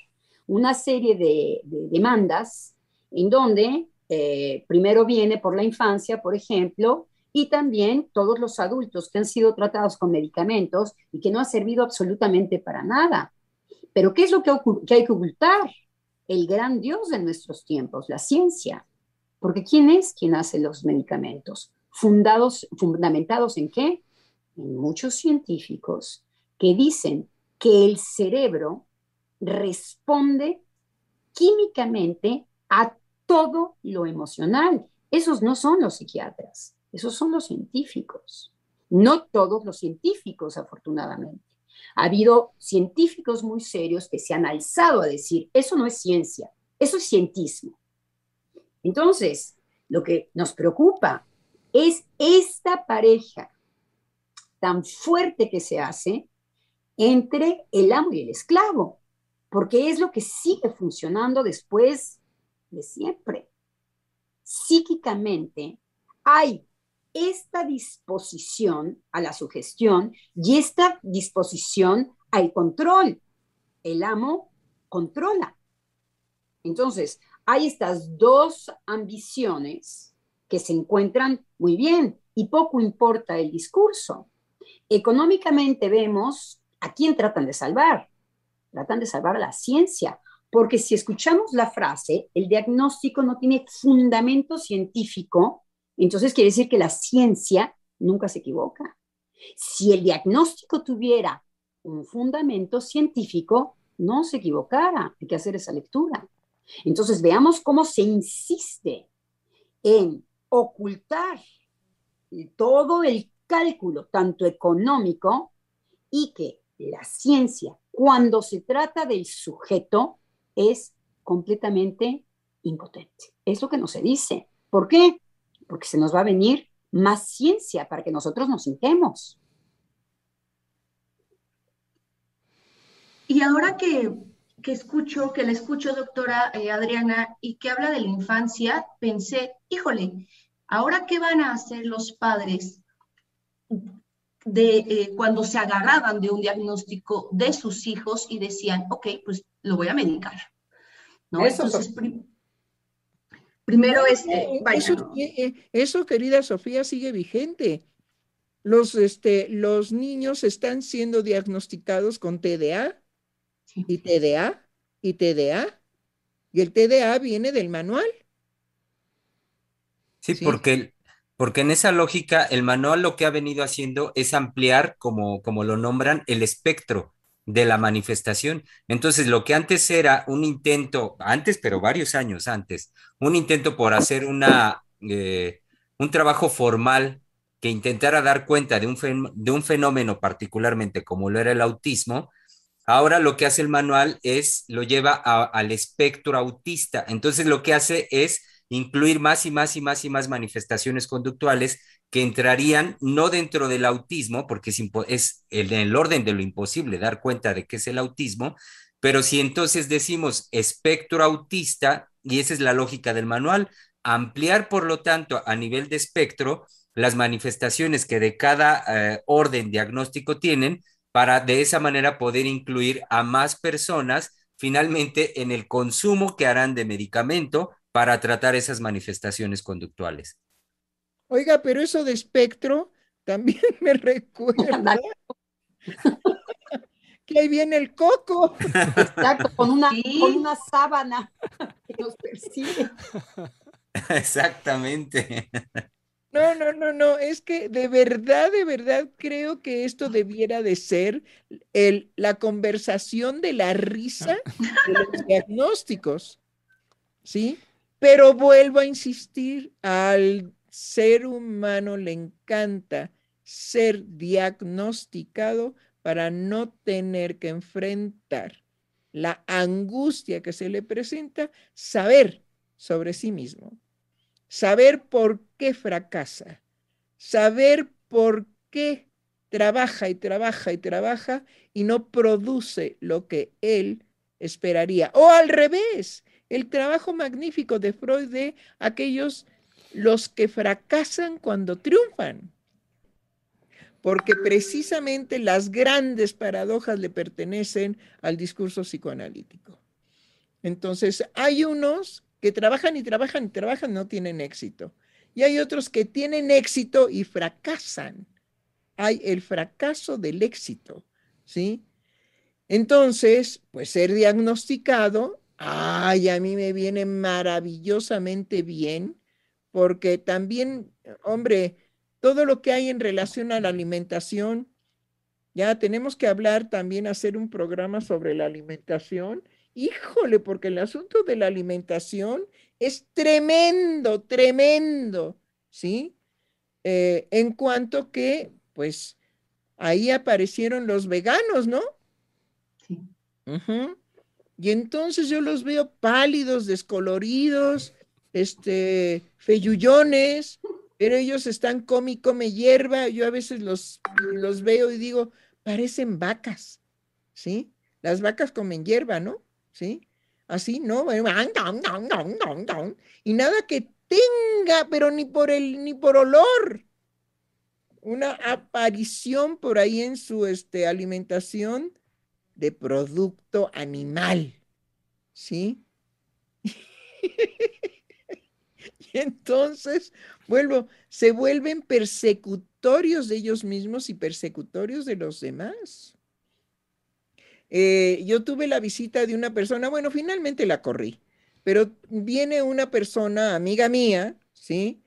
una serie de, demandas en donde eh, primero viene por la infancia, por ejemplo, y también todos los adultos que han sido tratados con medicamentos y que no han servido absolutamente para nada. Pero ¿qué es lo que, que hay que ocultar? El gran Dios de nuestros tiempos, la ciencia. Porque ¿quién es quien hace los medicamentos? Fundados, ¿Fundamentados en qué? Muchos científicos que dicen que el cerebro responde químicamente a todo lo emocional. Esos no son los psiquiatras, esos son los científicos. No todos los científicos, afortunadamente. Ha habido científicos muy serios que se han alzado a decir, eso no es ciencia, eso es cientismo. Entonces, lo que nos preocupa es esta pareja tan fuerte que se hace entre el amo y el esclavo, porque es lo que sigue funcionando después de siempre. Psíquicamente hay esta disposición a la sugestión y esta disposición al control. El amo controla. Entonces, hay estas dos ambiciones que se encuentran muy bien y poco importa el discurso. Económicamente vemos a quién tratan de salvar. Tratan de salvar a la ciencia, porque si escuchamos la frase, el diagnóstico no tiene fundamento científico, entonces quiere decir que la ciencia nunca se equivoca. Si el diagnóstico tuviera un fundamento científico, no se equivocara. Hay que hacer esa lectura. Entonces veamos cómo se insiste en ocultar todo el cálculo tanto económico y que la ciencia, cuando se trata del sujeto, es completamente impotente. Es lo que no se dice. ¿Por qué? Porque se nos va a venir más ciencia para que nosotros nos sintemos. Y ahora que, que escucho, que la escucho, doctora eh, Adriana, y que habla de la infancia, pensé, híjole, ahora qué van a hacer los padres de eh, cuando se agarraban de un diagnóstico de sus hijos y decían, ok, pues lo voy a medicar. ¿no? Eso, Entonces, primero este, eso, eh, eso, querida Sofía, sigue vigente. Los, este, los niños están siendo diagnosticados con TDA y TDA y TDA. Y el TDA viene del manual. Sí, porque porque en esa lógica el manual lo que ha venido haciendo es ampliar, como, como lo nombran, el espectro de la manifestación. Entonces, lo que antes era un intento, antes, pero varios años antes, un intento por hacer una, eh, un trabajo formal que intentara dar cuenta de un, de un fenómeno particularmente como lo era el autismo, ahora lo que hace el manual es, lo lleva al espectro autista. Entonces, lo que hace es incluir más y más y más y más manifestaciones conductuales que entrarían no dentro del autismo, porque es, es en el orden de lo imposible dar cuenta de qué es el autismo, pero si entonces decimos espectro autista, y esa es la lógica del manual, ampliar por lo tanto a nivel de espectro las manifestaciones que de cada eh, orden diagnóstico tienen para de esa manera poder incluir a más personas finalmente en el consumo que harán de medicamento para tratar esas manifestaciones conductuales. Oiga, pero eso de espectro también me recuerda que ahí viene el coco. Exacto, con una, con una sábana que nos persigue. Exactamente. No, no, no, no, es que de verdad, de verdad creo que esto debiera de ser el, la conversación de la risa de los diagnósticos, ¿sí? Pero vuelvo a insistir, al ser humano le encanta ser diagnosticado para no tener que enfrentar la angustia que se le presenta, saber sobre sí mismo, saber por qué fracasa, saber por qué trabaja y trabaja y trabaja y no produce lo que él esperaría. O al revés, el trabajo magnífico de Freud de aquellos los que fracasan cuando triunfan. Porque precisamente las grandes paradojas le pertenecen al discurso psicoanalítico. Entonces, hay unos que trabajan y trabajan y trabajan, no tienen éxito. Y hay otros que tienen éxito y fracasan. Hay el fracaso del éxito, ¿sí? Entonces, pues ser diagnosticado Ay, a mí me viene maravillosamente bien, porque también, hombre, todo lo que hay en relación a la alimentación, ya tenemos que hablar también, hacer un programa sobre la alimentación. Híjole, porque el asunto de la alimentación es tremendo, tremendo, ¿sí? Eh, en cuanto que, pues, ahí aparecieron los veganos, ¿no? Sí. Y entonces yo los veo pálidos, descoloridos, este, feyullones, pero ellos están come y come hierba. Yo a veces los, los veo y digo, parecen vacas, ¿sí? Las vacas comen hierba, ¿no? ¿Sí? Así, ¿no? Y nada que tenga, pero ni por el, ni por olor. Una aparición por ahí en su este, alimentación de producto animal, ¿sí? y entonces, vuelvo, se vuelven persecutorios de ellos mismos y persecutorios de los demás. Eh, yo tuve la visita de una persona, bueno, finalmente la corrí, pero viene una persona, amiga mía, ¿sí?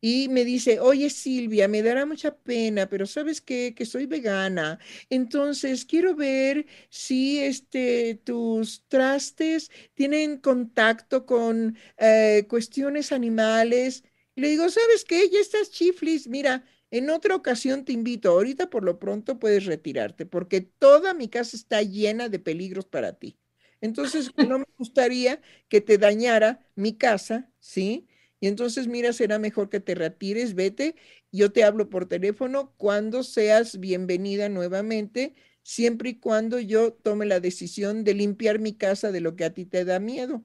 Y me dice, oye Silvia, me dará mucha pena, pero sabes qué, que soy vegana, entonces quiero ver si este, tus trastes tienen contacto con eh, cuestiones animales. Le digo, ¿sabes qué? Ya estás chiflis, mira, en otra ocasión te invito, ahorita por lo pronto puedes retirarte, porque toda mi casa está llena de peligros para ti. Entonces, no me gustaría que te dañara mi casa, ¿sí? Y entonces, mira, será mejor que te retires, vete. Yo te hablo por teléfono cuando seas bienvenida nuevamente, siempre y cuando yo tome la decisión de limpiar mi casa de lo que a ti te da miedo.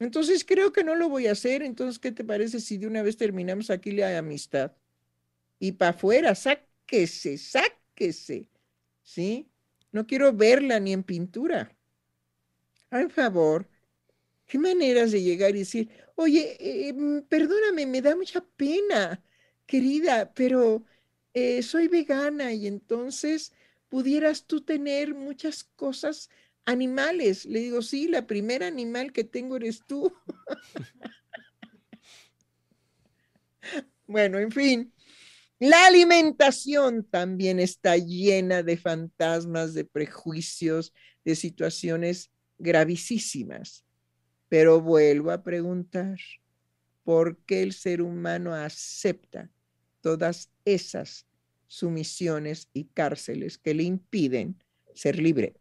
Entonces, creo que no lo voy a hacer. Entonces, ¿qué te parece si de una vez terminamos aquí la amistad? Y para afuera, sáquese, sáquese. ¿Sí? No quiero verla ni en pintura. Por favor, qué maneras de llegar y decir, Oye, eh, mm, perdóname, me da mucha pena, querida, pero eh, soy vegana y entonces pudieras tú tener muchas cosas animales. Le digo, sí, la primera animal que tengo eres tú. Bueno, en fin, la alimentación también está llena de fantasmas, de prejuicios, de situaciones gravísimas. Pero vuelvo a preguntar, ¿por qué el ser humano acepta todas esas sumisiones y cárceles que le impiden ser libre?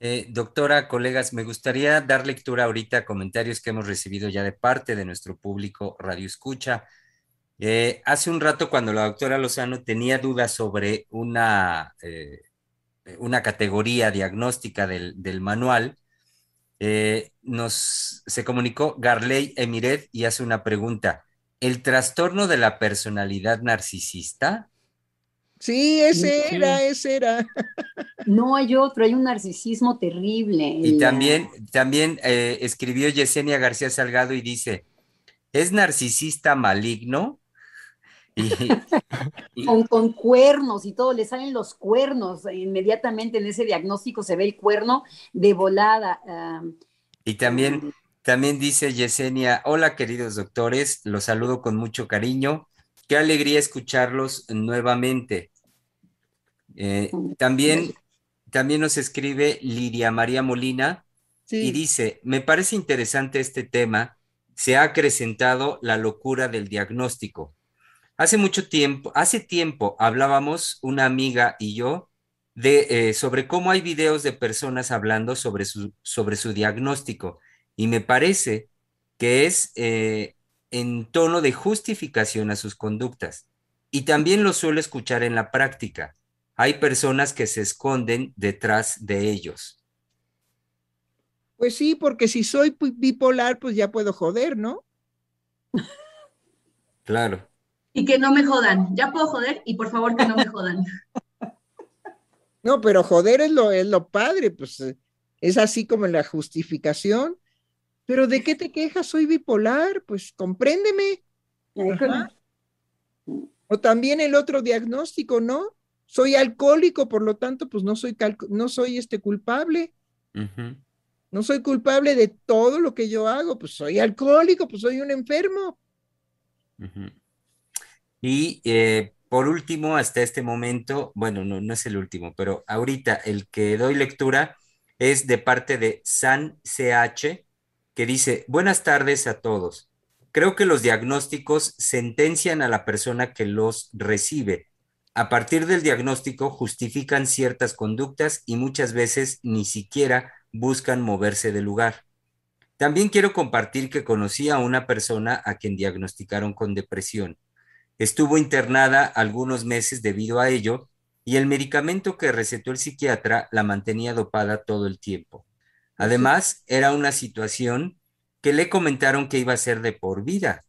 Eh, doctora, colegas, me gustaría dar lectura ahorita a comentarios que hemos recibido ya de parte de nuestro público Radio Escucha. Eh, hace un rato, cuando la doctora Lozano tenía dudas sobre una, eh, una categoría diagnóstica del, manual, nos se comunicó Garley Emiret y hace una pregunta. ¿El trastorno de la personalidad narcisista? Sí, ese era, ese era. No hay otro, hay un narcisismo terrible. Y también, también eh, escribió Yesenia García Salgado y dice, ¿es narcisista maligno? con, cuernos y todo, le salen los cuernos, inmediatamente en ese diagnóstico se ve el cuerno de volada. y también, también dice Yesenia, hola queridos doctores, los saludo con mucho cariño, qué alegría escucharlos nuevamente. Eh, también también nos escribe Lidia María Molina y dice, me parece interesante este tema, se ha acrecentado la locura del diagnóstico. Hace mucho tiempo, hace tiempo hablábamos una amiga y yo de, eh, sobre cómo hay videos de personas hablando sobre su, sobre su diagnóstico y me parece que es eh, en tono de justificación a sus conductas. Y también lo suelo escuchar en la práctica hay personas que se esconden detrás de ellos. Pues sí, porque si soy bipolar, pues ya puedo joder, ¿no? Claro. Y que no me jodan. Ya puedo joder y por favor que no me jodan. No, pero joder es lo, es lo padre, pues es así como la justificación. Pero ¿de qué te quejas? Soy bipolar, pues compréndeme. O también el otro diagnóstico, ¿no? soy alcohólico, por lo tanto, pues no soy, no soy este culpable. No soy culpable de todo lo que yo hago, pues soy alcohólico, pues soy un enfermo. Y eh, por último, hasta este momento, bueno, no, no es el último, pero ahorita el que doy lectura es de parte de San CH, que dice, buenas tardes a todos. Creo que los diagnósticos sentencian a la persona que los recibe a partir del diagnóstico justifican ciertas conductas y muchas veces ni siquiera buscan moverse del lugar. También quiero compartir que conocí a una persona a quien diagnosticaron con depresión. Estuvo internada algunos meses debido a ello y el medicamento que recetó el psiquiatra la mantenía dopada todo el tiempo. Además, era una situación que le comentaron que iba a ser de por vida.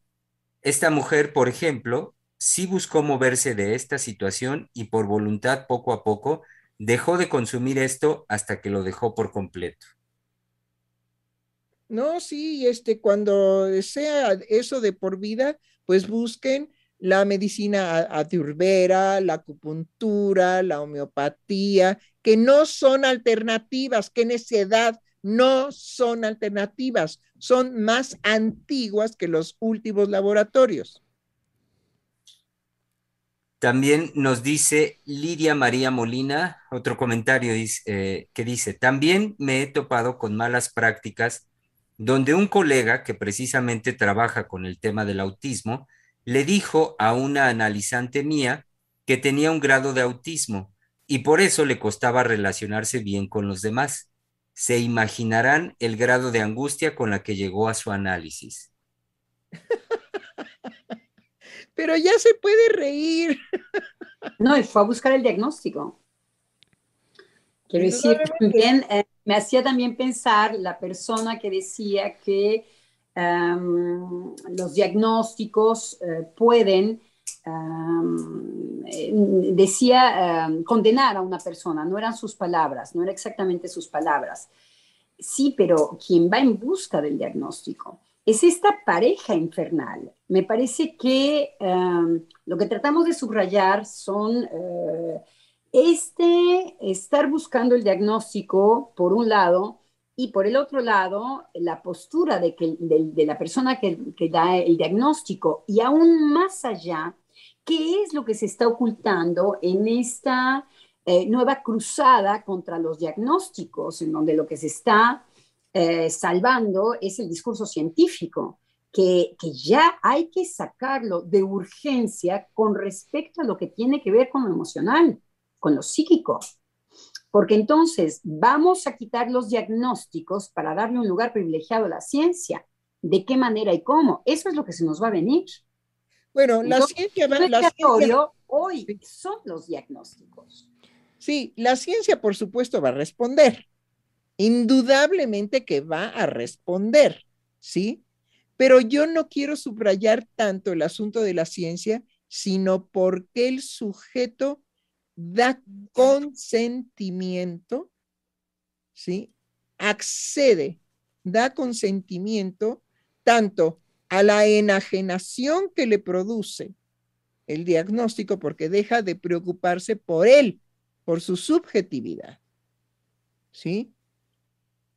Esta mujer, por ejemplo, sí buscó moverse de esta situación y por voluntad poco a poco dejó de consumir esto hasta que lo dejó por completo. No, sí, este, cuando sea eso de por vida, pues busquen la medicina adiurbera, la acupuntura, la homeopatía, que no son alternativas, que en esa edad no son alternativas, son más antiguas que los últimos laboratorios. También nos dice Lidia María Molina, otro comentario eh, que dice, también me he topado con malas prácticas donde un colega que precisamente trabaja con el tema del autismo le dijo a una analizante mía que tenía un grado de autismo y por eso le costaba relacionarse bien con los demás. Se imaginarán el grado de angustia con la que llegó a su análisis. pero ya se puede reír. No, y fue a buscar el diagnóstico. Quiero decir, también eh, me hacía también pensar la persona que decía que em, los diagnósticos eh, pueden, em, eh, decía, em, condenar a una persona, no eran sus palabras, no eran exactamente sus palabras. Sí, pero quien va en busca del diagnóstico es esta pareja infernal. Me parece que lo que tratamos de subrayar son eh, este estar buscando el diagnóstico, por un lado, Y por el otro lado, la postura de, que, de, la persona que, da el diagnóstico y aún más allá, ¿qué es lo que se está ocultando en esta eh, nueva cruzada contra los diagnósticos, en donde lo que se está eh, salvando es el discurso científico? Que, que, ya hay que sacarlo de urgencia con respecto a lo que tiene que ver con lo emocional, con lo psíquico. Porque entonces vamos a quitar los diagnósticos para darle un lugar privilegiado a la ciencia. ¿De qué manera y cómo? Eso es lo que se nos va a venir. Bueno, la ciencia va la ciencia... hoy son los diagnósticos. Sí, la ciencia por supuesto va a responder. Indudablemente que va a responder, ¿sí? Pero yo no quiero subrayar tanto el asunto de la ciencia, sino porque el sujeto da consentimiento, ¿sí? Accede, da consentimiento tanto a la enajenación que le produce el diagnóstico porque deja de preocuparse por él, por su subjetividad. ¿Sí?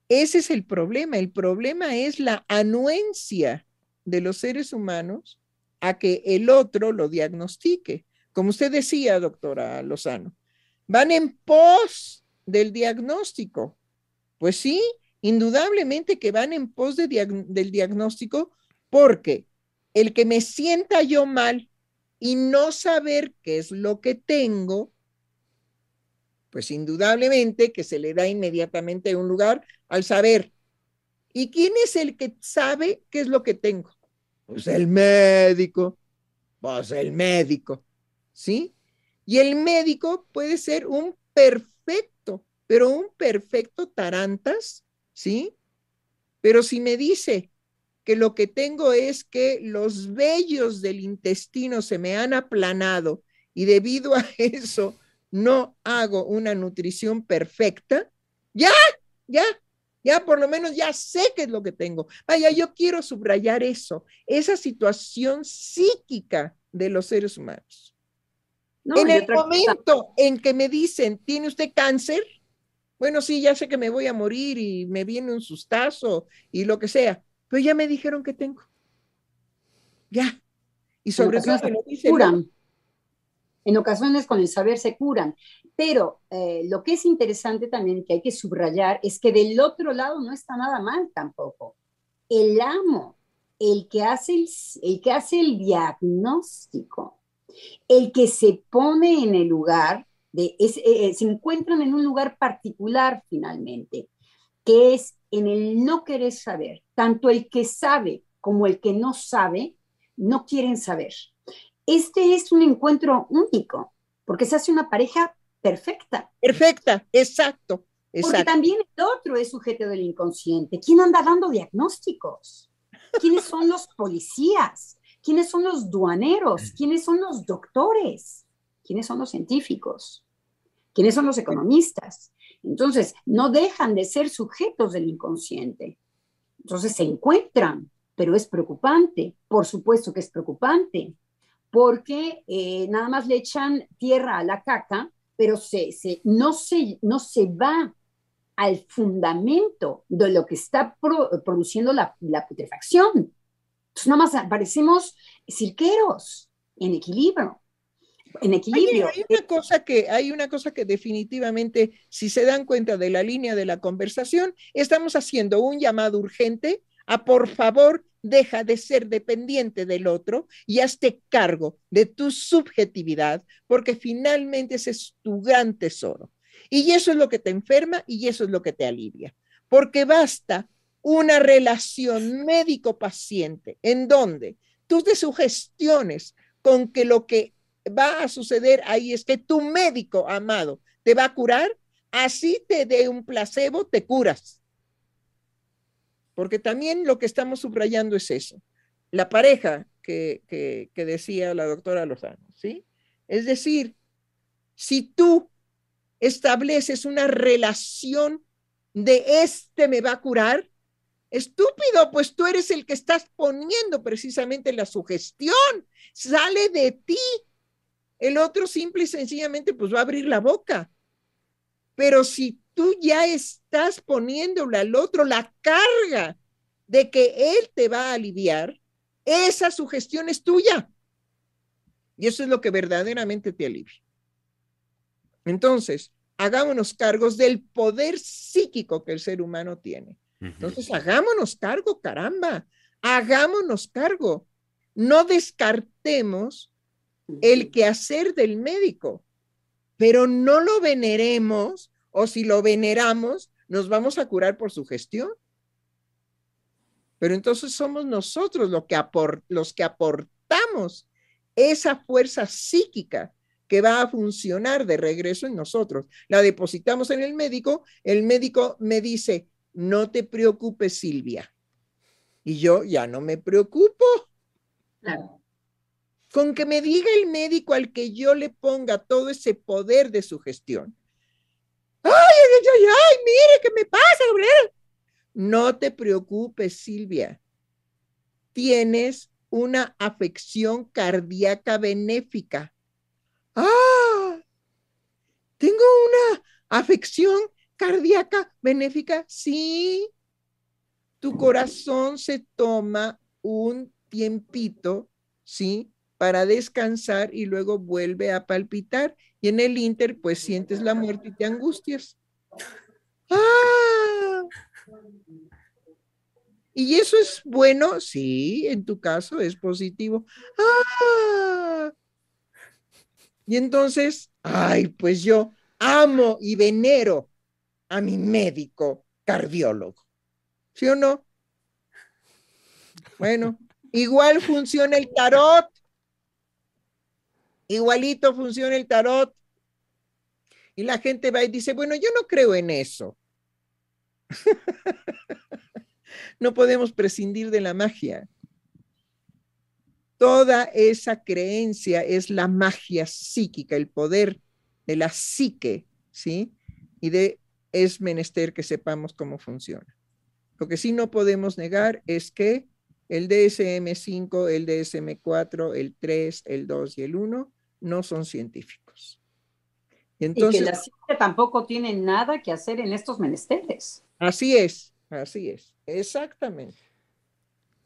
Ese es el problema. El problema es la anuencia de los seres humanos a que el otro lo diagnostique. Como usted decía, doctora Lozano, van en pos del diagnóstico. Pues sí, indudablemente que van en pos del diagnóstico porque el que me sienta yo mal y no saber qué es lo que tengo, pues indudablemente que se le da inmediatamente un lugar al saber. ¿Y quién es el que sabe qué es lo que tengo? Pues el médico, pues el médico. ¿Sí? Y el médico puede ser un perfecto, pero un perfecto tarantas, ¿sí? Pero si me dice que lo que tengo es que los vellos del intestino se me han aplanado y debido a eso no hago una nutrición perfecta, ya, ya, ya por lo menos ya sé qué es lo que tengo. Vaya, yo quiero subrayar eso, esa situación psíquica de los seres humanos en el momento en que me dicen, ¿tiene usted cáncer? Bueno, sí, ya sé que me voy a morir y me viene un sustazo y lo que sea, pero ya me dijeron que tengo. Ya. Y sobre todo se curan. En ocasiones con el saber se curan. Pero eh, lo que es interesante también que hay que subrayar es que del otro lado no está nada mal tampoco. El amo, el que hace el, el, que hace el diagnóstico, el que se pone en el lugar, de, eh, eh, se encuentran en un lugar particular finalmente, que es en el no querer saber. Tanto el que sabe como el que no sabe, no quieren saber. Este es un encuentro único, porque se hace una pareja perfecta. Perfecta, exacto. exacto. Porque también el otro es sujeto del inconsciente. ¿Quién anda dando diagnósticos? ¿Quiénes son los policías? ¿Quiénes son los duaneros? ¿Quiénes son los doctores? ¿Quiénes son los científicos? ¿Quiénes son los economistas? Entonces, no dejan de ser sujetos del inconsciente. Entonces se encuentran, pero es preocupante. Por supuesto que es preocupante, porque eh, nada más le echan tierra a la caca, pero se, no, se, no se va al fundamento de lo que está produciendo la, la putrefacción. Entonces, nada más parecemos cirqueros en equilibrio. En equilibrio. Hay, una cosa que, hay una cosa que definitivamente, si se dan cuenta de la línea de la conversación, estamos haciendo un llamado urgente a por favor deja de ser dependiente del otro y hazte cargo de tu subjetividad, porque finalmente ese es tu gran tesoro. Y eso es lo que te enferma y eso es lo que te alivia, porque basta una relación médico-paciente en donde tú te sugestiones con que lo que va a suceder ahí es que tu médico amado te va a curar, así te dé un placebo, te curas. Porque también lo que estamos subrayando es eso. La pareja que, que, que decía la doctora Lozano, ¿sí? Es decir, si tú estableces una relación de este me va a curar, Estúpido, pues tú eres el que estás poniendo precisamente la sugestión. Sale de ti. El otro simple y sencillamente pues va a abrir la boca. Pero si tú ya estás poniéndole al otro la carga de que él te va a aliviar, esa sugestión es tuya. Y eso es lo que verdaderamente te alivia. Entonces, hagámonos cargos del poder psíquico que el ser humano tiene. Entonces, hagámonos cargo, caramba, hagámonos cargo. No descartemos el quehacer del médico, pero no lo veneremos o si lo veneramos, nos vamos a curar por su gestión. Pero entonces somos nosotros los que, los que aportamos esa fuerza psíquica que va a funcionar de regreso en nosotros. La depositamos en el médico, el médico me dice, no te preocupes, Silvia. Y yo ya no me preocupo. Con que me diga el médico al que yo le ponga todo ese poder de su gestión. ¡Ay, ay, ay, ay! ¡Mire qué me pasa, Gabriel! No te preocupes, Silvia. Tienes una afección cardíaca benéfica. ¡Ah! Tengo una afección cardíaca benéfica. Sí. Tu corazón se toma un tiempito, ¿sí? Para descansar y luego vuelve a palpitar. Y en el inter, pues sientes la muerte y te angustias. ¡Ah! ¿Y eso es bueno? Sí, en tu caso es positivo. ¡Ah! Y entonces, ay, pues yo amo y venero a mi médico cardiólogo. ¿Sí o no? Bueno, igual funciona el tarot. Igualito funciona el tarot. Y la gente va y dice, bueno, yo no creo en eso. no podemos prescindir de la magia. Toda esa creencia es la magia psíquica, el poder de la psique, ¿sí? Y de es menester que sepamos cómo funciona. Lo que sí no podemos negar es que el DSM5, el DSM4, el 3, el 2 y el 1 no son científicos. Y, entonces, y que la ciencia tampoco tiene nada que hacer en estos menesteres. Así es, así es, exactamente.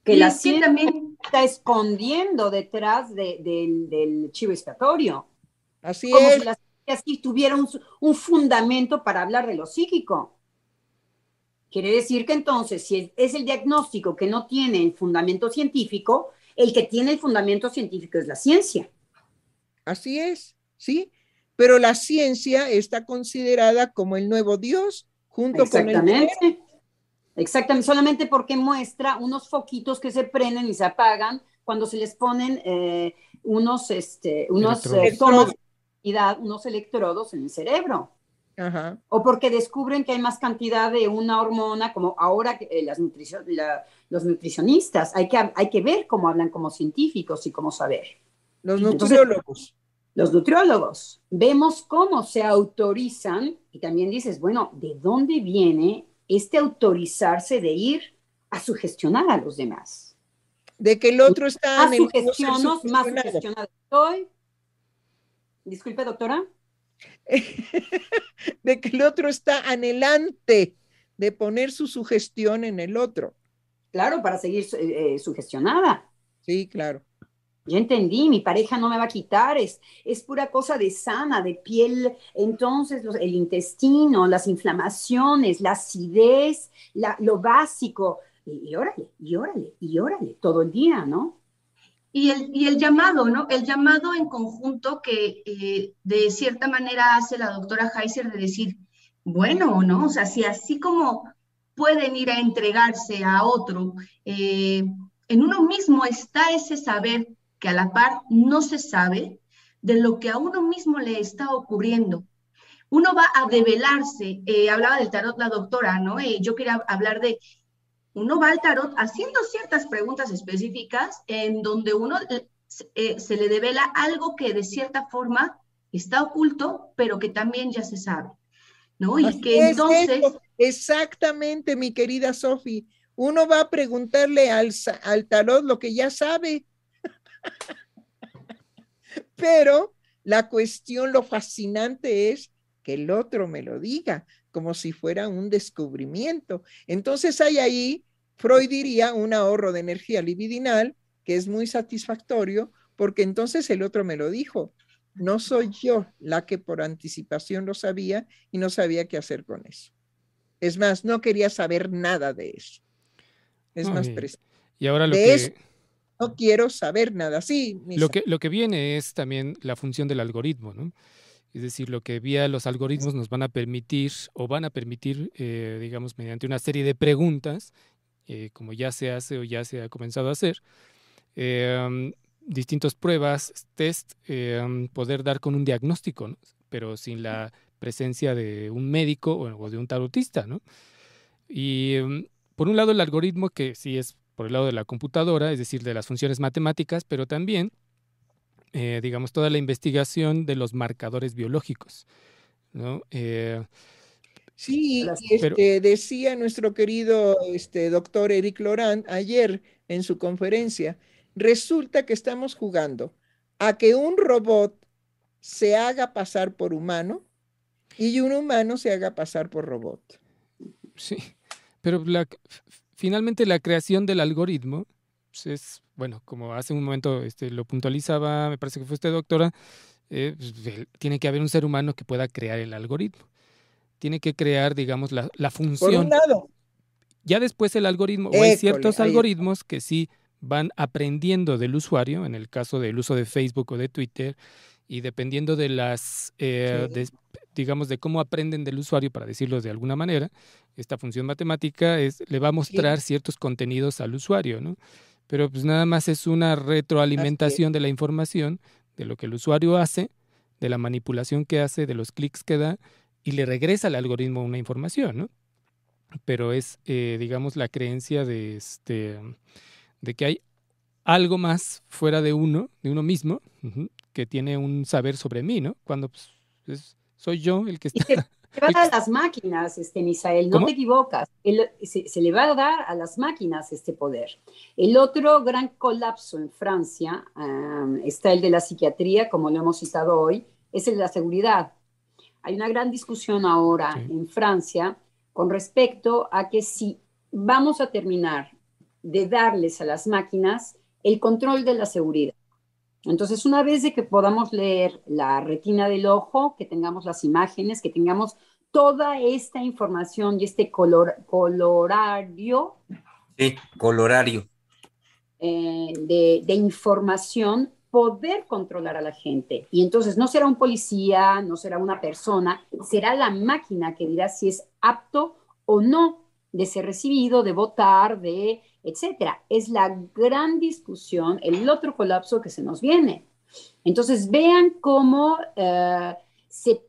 Que la ciencia también está escondiendo detrás del chivo expiatorio. Así Como es. Si la ciencia tuviera un, fundamento para hablar de lo psíquico. Quiere decir que entonces, si es el diagnóstico que no tiene el fundamento científico, el que tiene el fundamento científico es la ciencia. Así es, ¿sí? Pero la ciencia está considerada como el nuevo Dios junto con el Exactamente, solamente porque muestra unos foquitos que se prenden y se apagan cuando se les ponen eh, unos, este, unos, electrodos. Unos electrodos en el cerebro. O porque descubren que hay más cantidad de una hormona, como ahora eh, las los nutricionistas. Hay que, hay que ver cómo hablan como científicos y cómo saber. Los nutriólogos los nutriólogos. Vemos cómo se autorizan y también dices, bueno, ¿de dónde viene este autorizarse de ir a sugestionar a los demás? De que el otro está... Más sugestionos, más sugestionado estoy. Disculpe, doctora. de que el otro está anhelante de poner su sugestión en el otro. Claro, para seguir eh, sugestionada. Sí, claro. Ya entendí, mi pareja no me va a quitar, es, es pura cosa de sana, de piel. Entonces, el intestino, las inflamaciones, la acidez, lo básico. Y, órale, y órale, y órale, todo el día, ¿no? Y el, llamado, ¿no? El llamado en conjunto que eh, de cierta manera hace la doctora Heiser de decir, bueno, ¿no? O sea, si así como pueden ir a entregarse a otro, eh, en uno mismo está ese saber que a la par no se sabe de lo que a uno mismo le está ocurriendo. Uno va a develarse, eh, hablaba del tarot la doctora, ¿no? Yo quería hablar de, uno va al tarot haciendo ciertas preguntas específicas en donde uno eh, se le devela algo que de cierta forma está oculto, pero que también ya se sabe, ¿no? Y que entonces... Exactamente, mi querida Sofi. Uno va a preguntarle al, al tarot lo que ya sabe. Pero la cuestión, lo fascinante es que el otro me lo diga, como si fuera un descubrimiento. Entonces hay ahí, Freud diría, un ahorro de energía libidinal que es muy satisfactorio porque entonces el otro me lo dijo. No soy yo la que por anticipación lo sabía y no sabía qué hacer con eso. Es más, no quería saber nada de eso. Es más preciso. Y ahora lo que... no quiero saber nada. Sí. Lo que, lo que viene es también la función del algoritmo, ¿no? Es decir, lo que vía los algoritmos nos van a permitir o van a permitir, eh, digamos, mediante una serie de preguntas, eh, como ya se hace o ya se ha comenzado a hacer, eh, distintas pruebas, test, poder dar con un diagnóstico, ¿no? pero sin la presencia de un médico o de un tarotista, ¿no? Y por un lado el algoritmo que sí es por el lado de la computadora, es decir, de las funciones matemáticas, pero también, eh, digamos, toda la investigación de los marcadores biológicos. ¿no? Sí, este, decía nuestro querido este, doctor Eric Laurent ayer en su conferencia, resulta que estamos jugando a que un robot se haga pasar por humano y un humano se haga pasar por robot. Sí, pero la, finalmente la creación del algoritmo pues, es, bueno, como hace un momento este, lo puntualizaba, me parece que fue usted doctora, eh, pues, tiene que haber un ser humano que pueda crear el algoritmo. Tiene que crear, digamos, la, función. Por un lado. Ya después el algoritmo, o hay ciertos algoritmos que sí van aprendiendo del usuario, en el caso del uso de Facebook o de Twitter, y dependiendo de las, eh, digamos, de cómo aprenden del usuario, para decirlo de alguna manera, esta función matemática es, le va a mostrar ciertos contenidos al usuario, ¿no? Pero pues nada más es una retroalimentación de la información, de lo que el usuario hace, de la manipulación que hace, de los clics que da, y le regresa al algoritmo una información, ¿no? Pero es, eh, digamos, la creencia de, este, de que hay algo más fuera de uno, de uno mismo, que tiene un saber sobre mí, ¿no? Cuando pues, soy yo el que está... Se, le va a dar a las máquinas, este, Misael, no te equivocas. se, le va a dar a las máquinas este poder. El otro gran colapso en Francia está el de la psiquiatría, como lo hemos citado hoy, es el de la seguridad. Hay una gran discusión ahora en Francia con respecto a que si vamos a terminar de darles a las máquinas el control de la seguridad. Entonces, una vez de que podamos leer la retina del ojo, que tengamos las imágenes, que tengamos toda esta información y este color, colorario. Sí, colorario. Eh, de, de, información, poder controlar a la gente. Y entonces no será un policía, no será una persona, será la máquina que dirá si es apto o no de ser recibido, de votar, de etcétera. Es la gran discusión, el otro colapso que se nos viene. Entonces, vean cómo eh,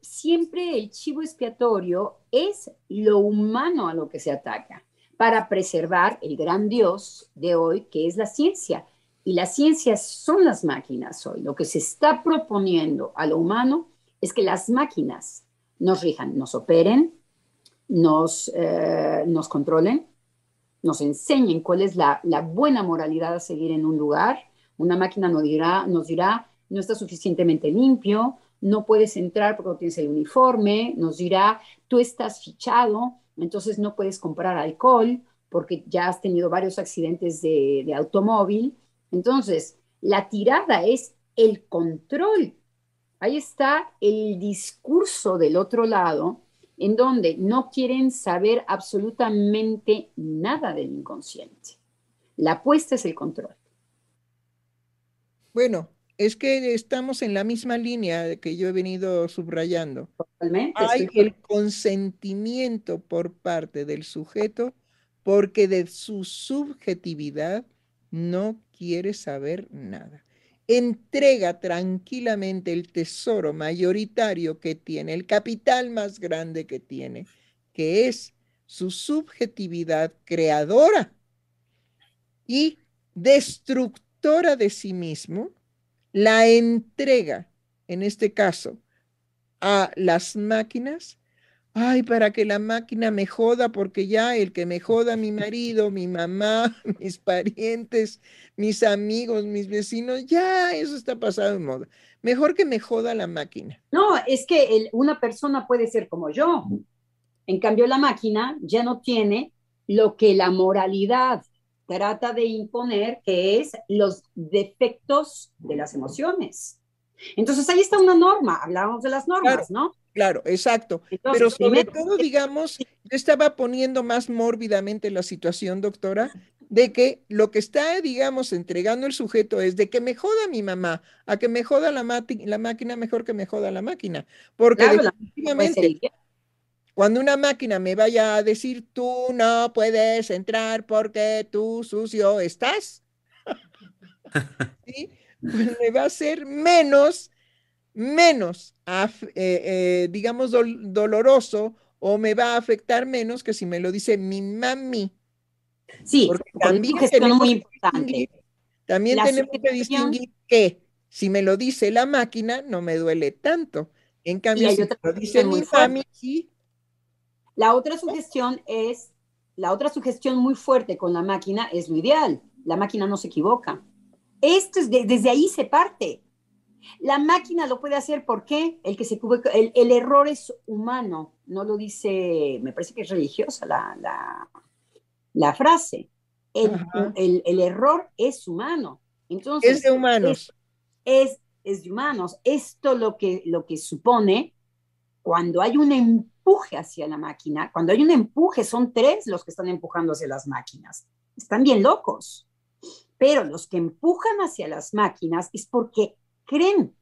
siempre el chivo expiatorio es lo humano a lo que se ataca para preservar el gran Dios de hoy, que es la ciencia. Y las ciencias son las máquinas hoy. Lo que se está proponiendo a lo humano es que las máquinas nos rijan, nos operen, nos, eh, nos controlen, nos enseñen cuál es la, buena moralidad a seguir en un lugar. Una máquina nos dirá, nos dirá, no está suficientemente limpio, no puedes entrar porque no tienes el uniforme, nos dirá, tú estás fichado, entonces no puedes comprar alcohol porque ya has tenido varios accidentes de, de automóvil. Entonces, la tirada es el control. Ahí está el discurso del otro lado en donde no quieren saber absolutamente nada del inconsciente. La apuesta es el control. Bueno, es que estamos en la misma línea que yo he venido subrayando. Totalmente. Hay el consentimiento por parte del sujeto porque de su subjetividad no quiere saber nada. Entrega tranquilamente el tesoro mayoritario que tiene, el capital más grande que tiene, que es su subjetividad creadora y destructora de sí mismo, la entrega, en este caso, a las máquinas ay, para que la máquina me joda, porque ya el que me joda mi marido, mi mamá, mis parientes, mis amigos, mis vecinos, ya eso está pasado en moda. Mejor que me joda la máquina. No, es que una persona puede ser como yo. En cambio, la máquina ya no tiene lo que la moralidad trata de imponer, que es los defectos de las emociones. Entonces, ahí está una norma, hablábamos de las normas, ¿no? Claro, exacto. Pero sobre todo, digamos, yo estaba poniendo más mórbidamente la situación, doctora, de que lo que está, digamos, entregando el sujeto es de que me joda mi mamá, a que me joda la, la máquina mejor que me joda la máquina. Porque definitivamente, cuando una máquina me vaya a decir, tú no puedes entrar porque tú sucio estás, ¿sí? pues me va a ser menos menos, eh, eh, digamos, doloroso o me va a afectar menos que si me lo dice mi mami. Sí, porque también tenemos muy importante. También tenemos que distinguir que si me lo dice la máquina, no me duele tanto. En cambio, si me lo dice mi mami, sí. La otra sugestión es, la otra sugestión muy fuerte con la máquina es lo ideal. La máquina no se equivoca. Esto es desde ahí se parte. La máquina lo puede hacer porque el que se el, el, error es humano, no lo dice, me parece que es religiosa la, la, la frase. El, el, error es humano. Entonces, es de humanos. Es, es, de humanos. Esto lo que, lo que supone cuando hay un empuje hacia la máquina, cuando hay un empuje, son tres los que están empujando hacia las máquinas. Están bien locos. Pero los que empujan hacia las máquinas es porque creen,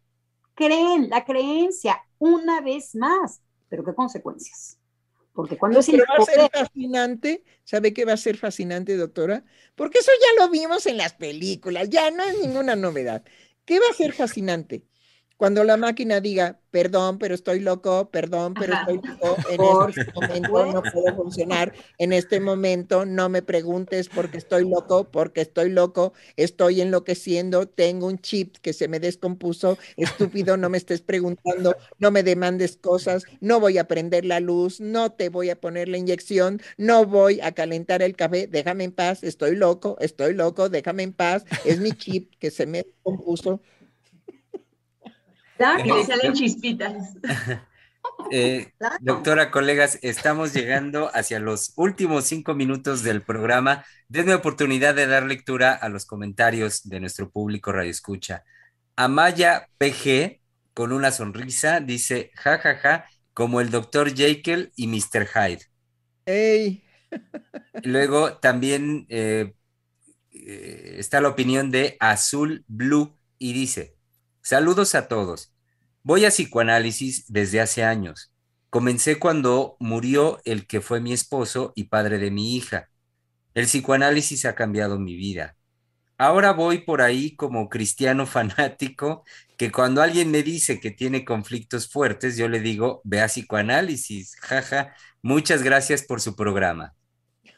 creen la creencia una vez más, pero ¿qué consecuencias? Porque cuando es el va a ser fascinante, ¿sabe qué va a ser fascinante, doctora? Porque eso ya lo vimos en las películas, ya no es ninguna novedad. ¿Qué va a ser fascinante? Cuando la máquina diga, perdón, pero estoy loco, perdón, pero estoy loco, en este momento no puedo funcionar, en este momento no me preguntes porque estoy loco, porque estoy loco, estoy enloqueciendo, tengo un chip que se me descompuso, estúpido, no me estés preguntando, no me demandes cosas, no voy a prender la luz, no te voy a poner la inyección, no voy a calentar el café, déjame en paz, estoy loco, estoy loco, déjame en paz, es mi chip que se me descompuso y le salen chispitas. Eh, doctora, colegas, estamos llegando hacia los últimos cinco minutos del programa. Denme oportunidad de dar lectura a los comentarios de nuestro público Radio Escucha. Amaya PG, con una sonrisa, dice, jajaja, ja, ja, como el doctor Jekyll y Mr. Hyde. Hey. Luego también eh, eh, está la opinión de Azul Blue y dice, Saludos a todos. Voy a psicoanálisis desde hace años. Comencé cuando murió el que fue mi esposo y padre de mi hija. El psicoanálisis ha cambiado mi vida. Ahora voy por ahí como cristiano fanático que cuando alguien me dice que tiene conflictos fuertes, yo le digo, ve a psicoanálisis. Jaja, muchas gracias por su programa.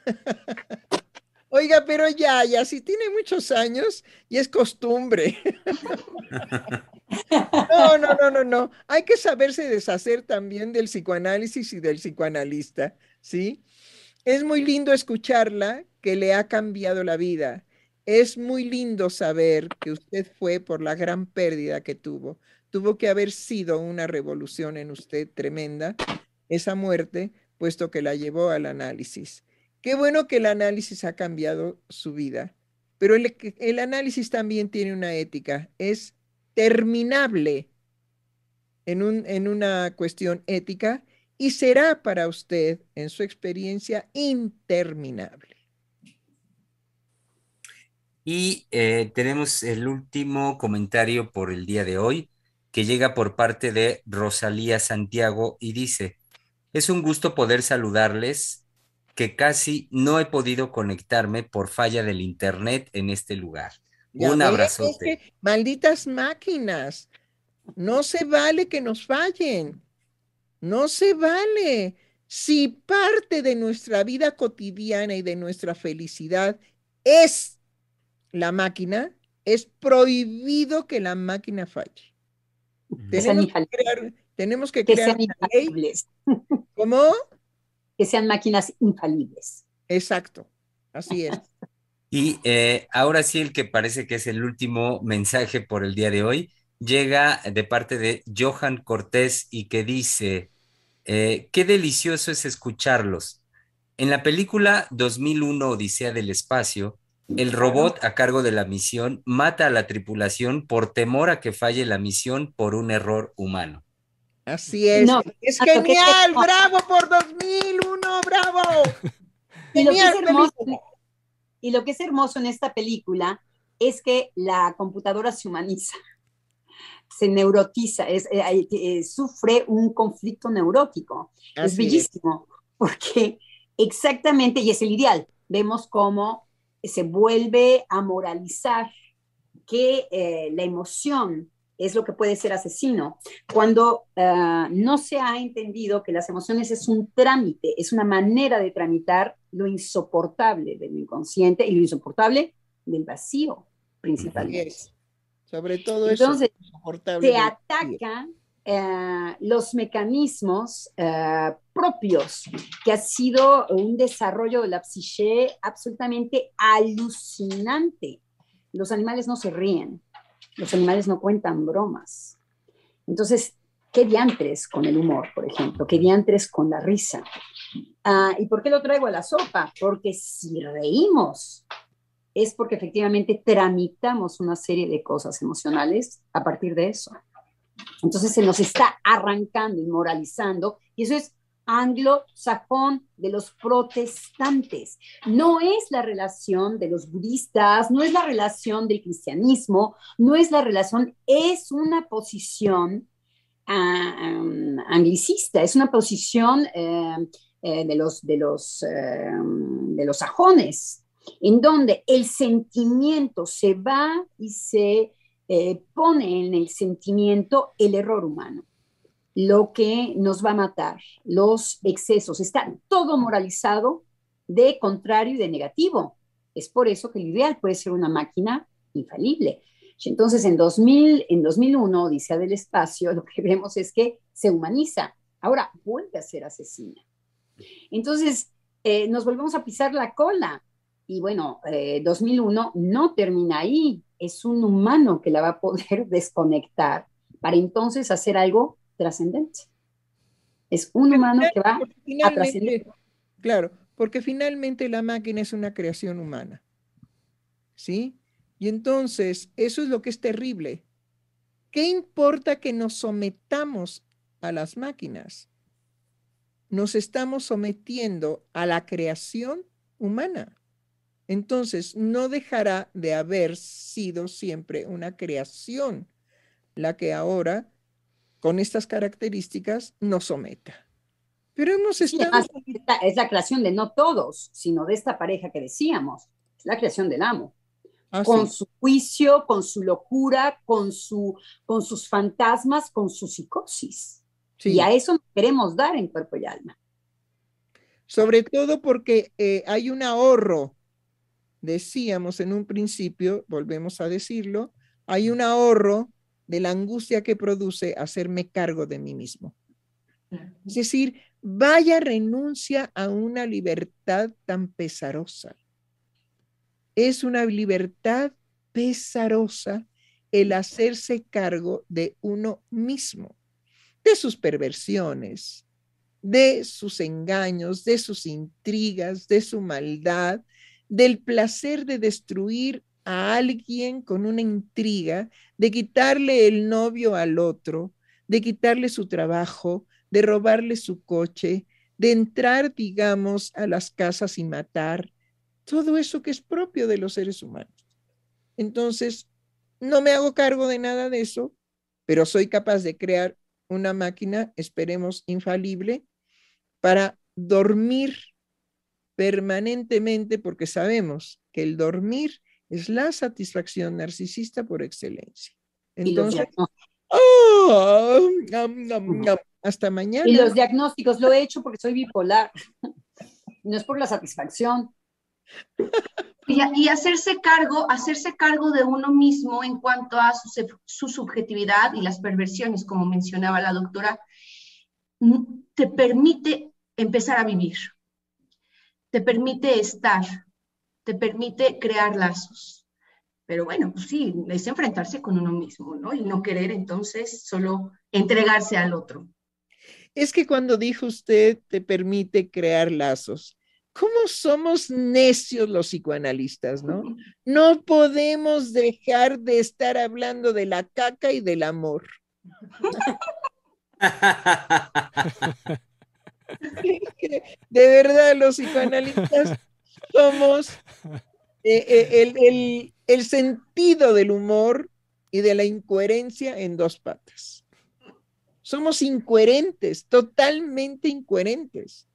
Oiga, pero ya, ya, si tiene muchos años y es costumbre. No, no, no, no, no. Hay que saberse deshacer también del psicoanálisis y del psicoanalista, ¿sí? Es muy lindo escucharla que le ha cambiado la vida. Es muy lindo saber que usted fue por la gran pérdida que tuvo. Tuvo que haber sido una revolución en usted tremenda, esa muerte, puesto que la llevó al análisis. Qué bueno que el análisis ha cambiado su vida, pero el, análisis también tiene una ética, es terminable en, un, en una cuestión ética y será para usted, en su experiencia, interminable. Y eh, tenemos el último comentario por el día de hoy, que llega por parte de Rosalía Santiago y dice, es un gusto poder saludarles que casi no he podido conectarme por falla del internet en este lugar. Un abrazote. malditas máquinas. No se vale que nos fallen. No se vale. Si parte de nuestra vida cotidiana y de nuestra felicidad es la máquina, es prohibido que la máquina falle. Tenemos que crear, tenemos que, crear una ley ¿Cómo? Que sean máquinas infalibles. Exacto, así es. y eh, ahora sí, el que parece que es el último mensaje por el día de hoy, llega de parte de Johan Cortés y que dice, eh, qué delicioso es escucharlos. En la película 2001 Odisea del Espacio, el robot a cargo de la misión mata a la tripulación por temor a que falle la misión por un error humano. Así es. es genial, bravo por 2001, bravo. Y lo, y lo que es hermoso en esta película es que la computadora se humaniza se neurotiza, es, eh, eh, sufre un conflicto neurótico. es bellísimo, porque exactamente, y es el ideal, vemos cómo se vuelve a moralizar que eh, la emoción es lo que puede ser asesino, cuando no se ha entendido que las emociones es un trámite, es una manera de tramitar lo insoportable del inconsciente y lo insoportable del vacío, principalmente. Sobre todo Entonces, eso. se atacan eh, los mecanismos eh, propios, que ha sido un desarrollo de la psique absolutamente alucinante. Los animales no se ríen, los animales no cuentan bromas. Entonces, ¿qué diantres con el humor, por ejemplo? ¿Qué diantres con la risa? Ah, ¿Y por qué lo traigo a la sopa? Porque si reímos, es porque efectivamente tramitamos una serie de cosas emocionales a partir de eso. Entonces se nos está arrancando y moralizando, y eso es anglo-sajón de los protestantes. No es la relación de los budistas, no es la relación del cristianismo, no es la relación, es una posición ah, anglicista, es una posición eh, eh, de, los, de, los, eh, de los sajones, en donde el sentimiento se va y se pone en el sentimiento el error humano, lo que nos va a matar, los excesos, está todo moralizado de contrario y de negativo. Es por eso que el ideal puede ser una máquina infalible. Entonces, en, 2000, en 2001, Odisea del Espacio, lo que vemos es que se humaniza. Ahora vuelve a ser asesina. Entonces, eh, nos volvemos a pisar la cola. Y bueno, 2001 eh, no termina ahí, es un humano que la va a poder desconectar para entonces hacer algo trascendente. Es un humano que va a trascender. Claro, porque finalmente la máquina es una creación humana. ¿Sí? Y entonces, eso es lo que es terrible. ¿Qué importa que nos sometamos a las máquinas? Nos estamos sometiendo a la creación humana entonces no dejará de haber sido siempre una creación la que ahora, con estas características, nos someta. Pero hemos estado... es la creación de no todos, sino de esta pareja que decíamos, es la creación del amo. Ah, con su juicio, con su locura, con, su, con sus fantasmas, con su psicosis. Y a eso queremos dar en cuerpo y alma. Sobre todo porque eh, hay un ahorro decíamos en un principio, volvemos a decirlo, hay un ahorro de la angustia que produce hacerme cargo de mí mismo. Es decir, vaya renuncia a una libertad tan pesarosa. Es una libertad pesarosa el hacerse cargo de uno mismo, de sus perversiones, de sus engaños, de sus intrigas, de su maldad, del placer de destruir a alguien con una intriga, de quitarle el novio al otro, de quitarle su trabajo, de robarle su coche, de entrar, digamos, a las casas y matar, todo eso que es propio de los seres humanos. Entonces, no me hago cargo de nada de eso, pero soy capaz de crear una máquina, esperemos, infalible, para dormir permanentemente porque sabemos que el dormir es la satisfacción narcisista por excelencia. Entonces, ¡ah! hasta mañana. Y los diagnósticos lo he hecho porque soy bipolar. No es por la satisfacción. Y, hacerse cargo, hacerse cargo de uno mismo en cuanto a su, su subjetividad y las perversiones, como mencionaba la doctora, te permite empezar a vivir, te permite estar, te permite crear lazos. Pero bueno, pues sí, es enfrentarse con uno mismo, ¿no? Y no querer entonces solo entregarse al otro. Es que cuando dijo usted te permite crear lazos, ¿cómo somos necios los psicoanalistas, no? No podemos dejar de estar hablando de la caca y del amor. de verdad, los psicoanalistas somos eh, eh, el, sentido del humor y de la incoherencia en dos patas. Somos incoherentes, totalmente incoherentes.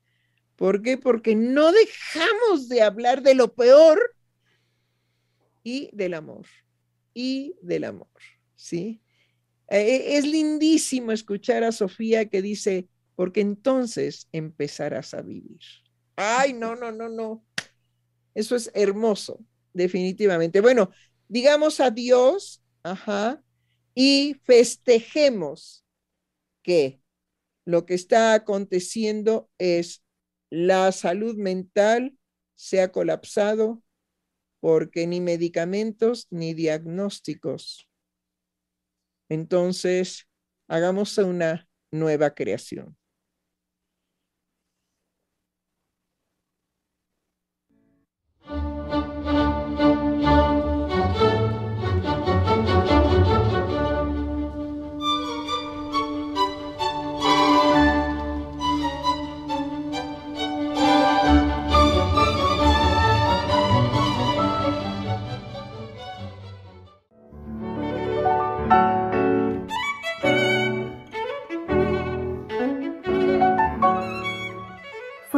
¿Por qué? Porque no dejamos de hablar de lo peor y del amor. Y del amor, ¿sí? Eh, es lindísimo escuchar a Sofía que dice, porque entonces empezarás a vivir. Ay, no, no, no, no. Eso es hermoso, definitivamente. Bueno, digamos adiós, ajá, y festejemos que lo que está aconteciendo es la salud mental se ha colapsado porque ni medicamentos ni diagnósticos. Entonces, hagamos una nueva creación.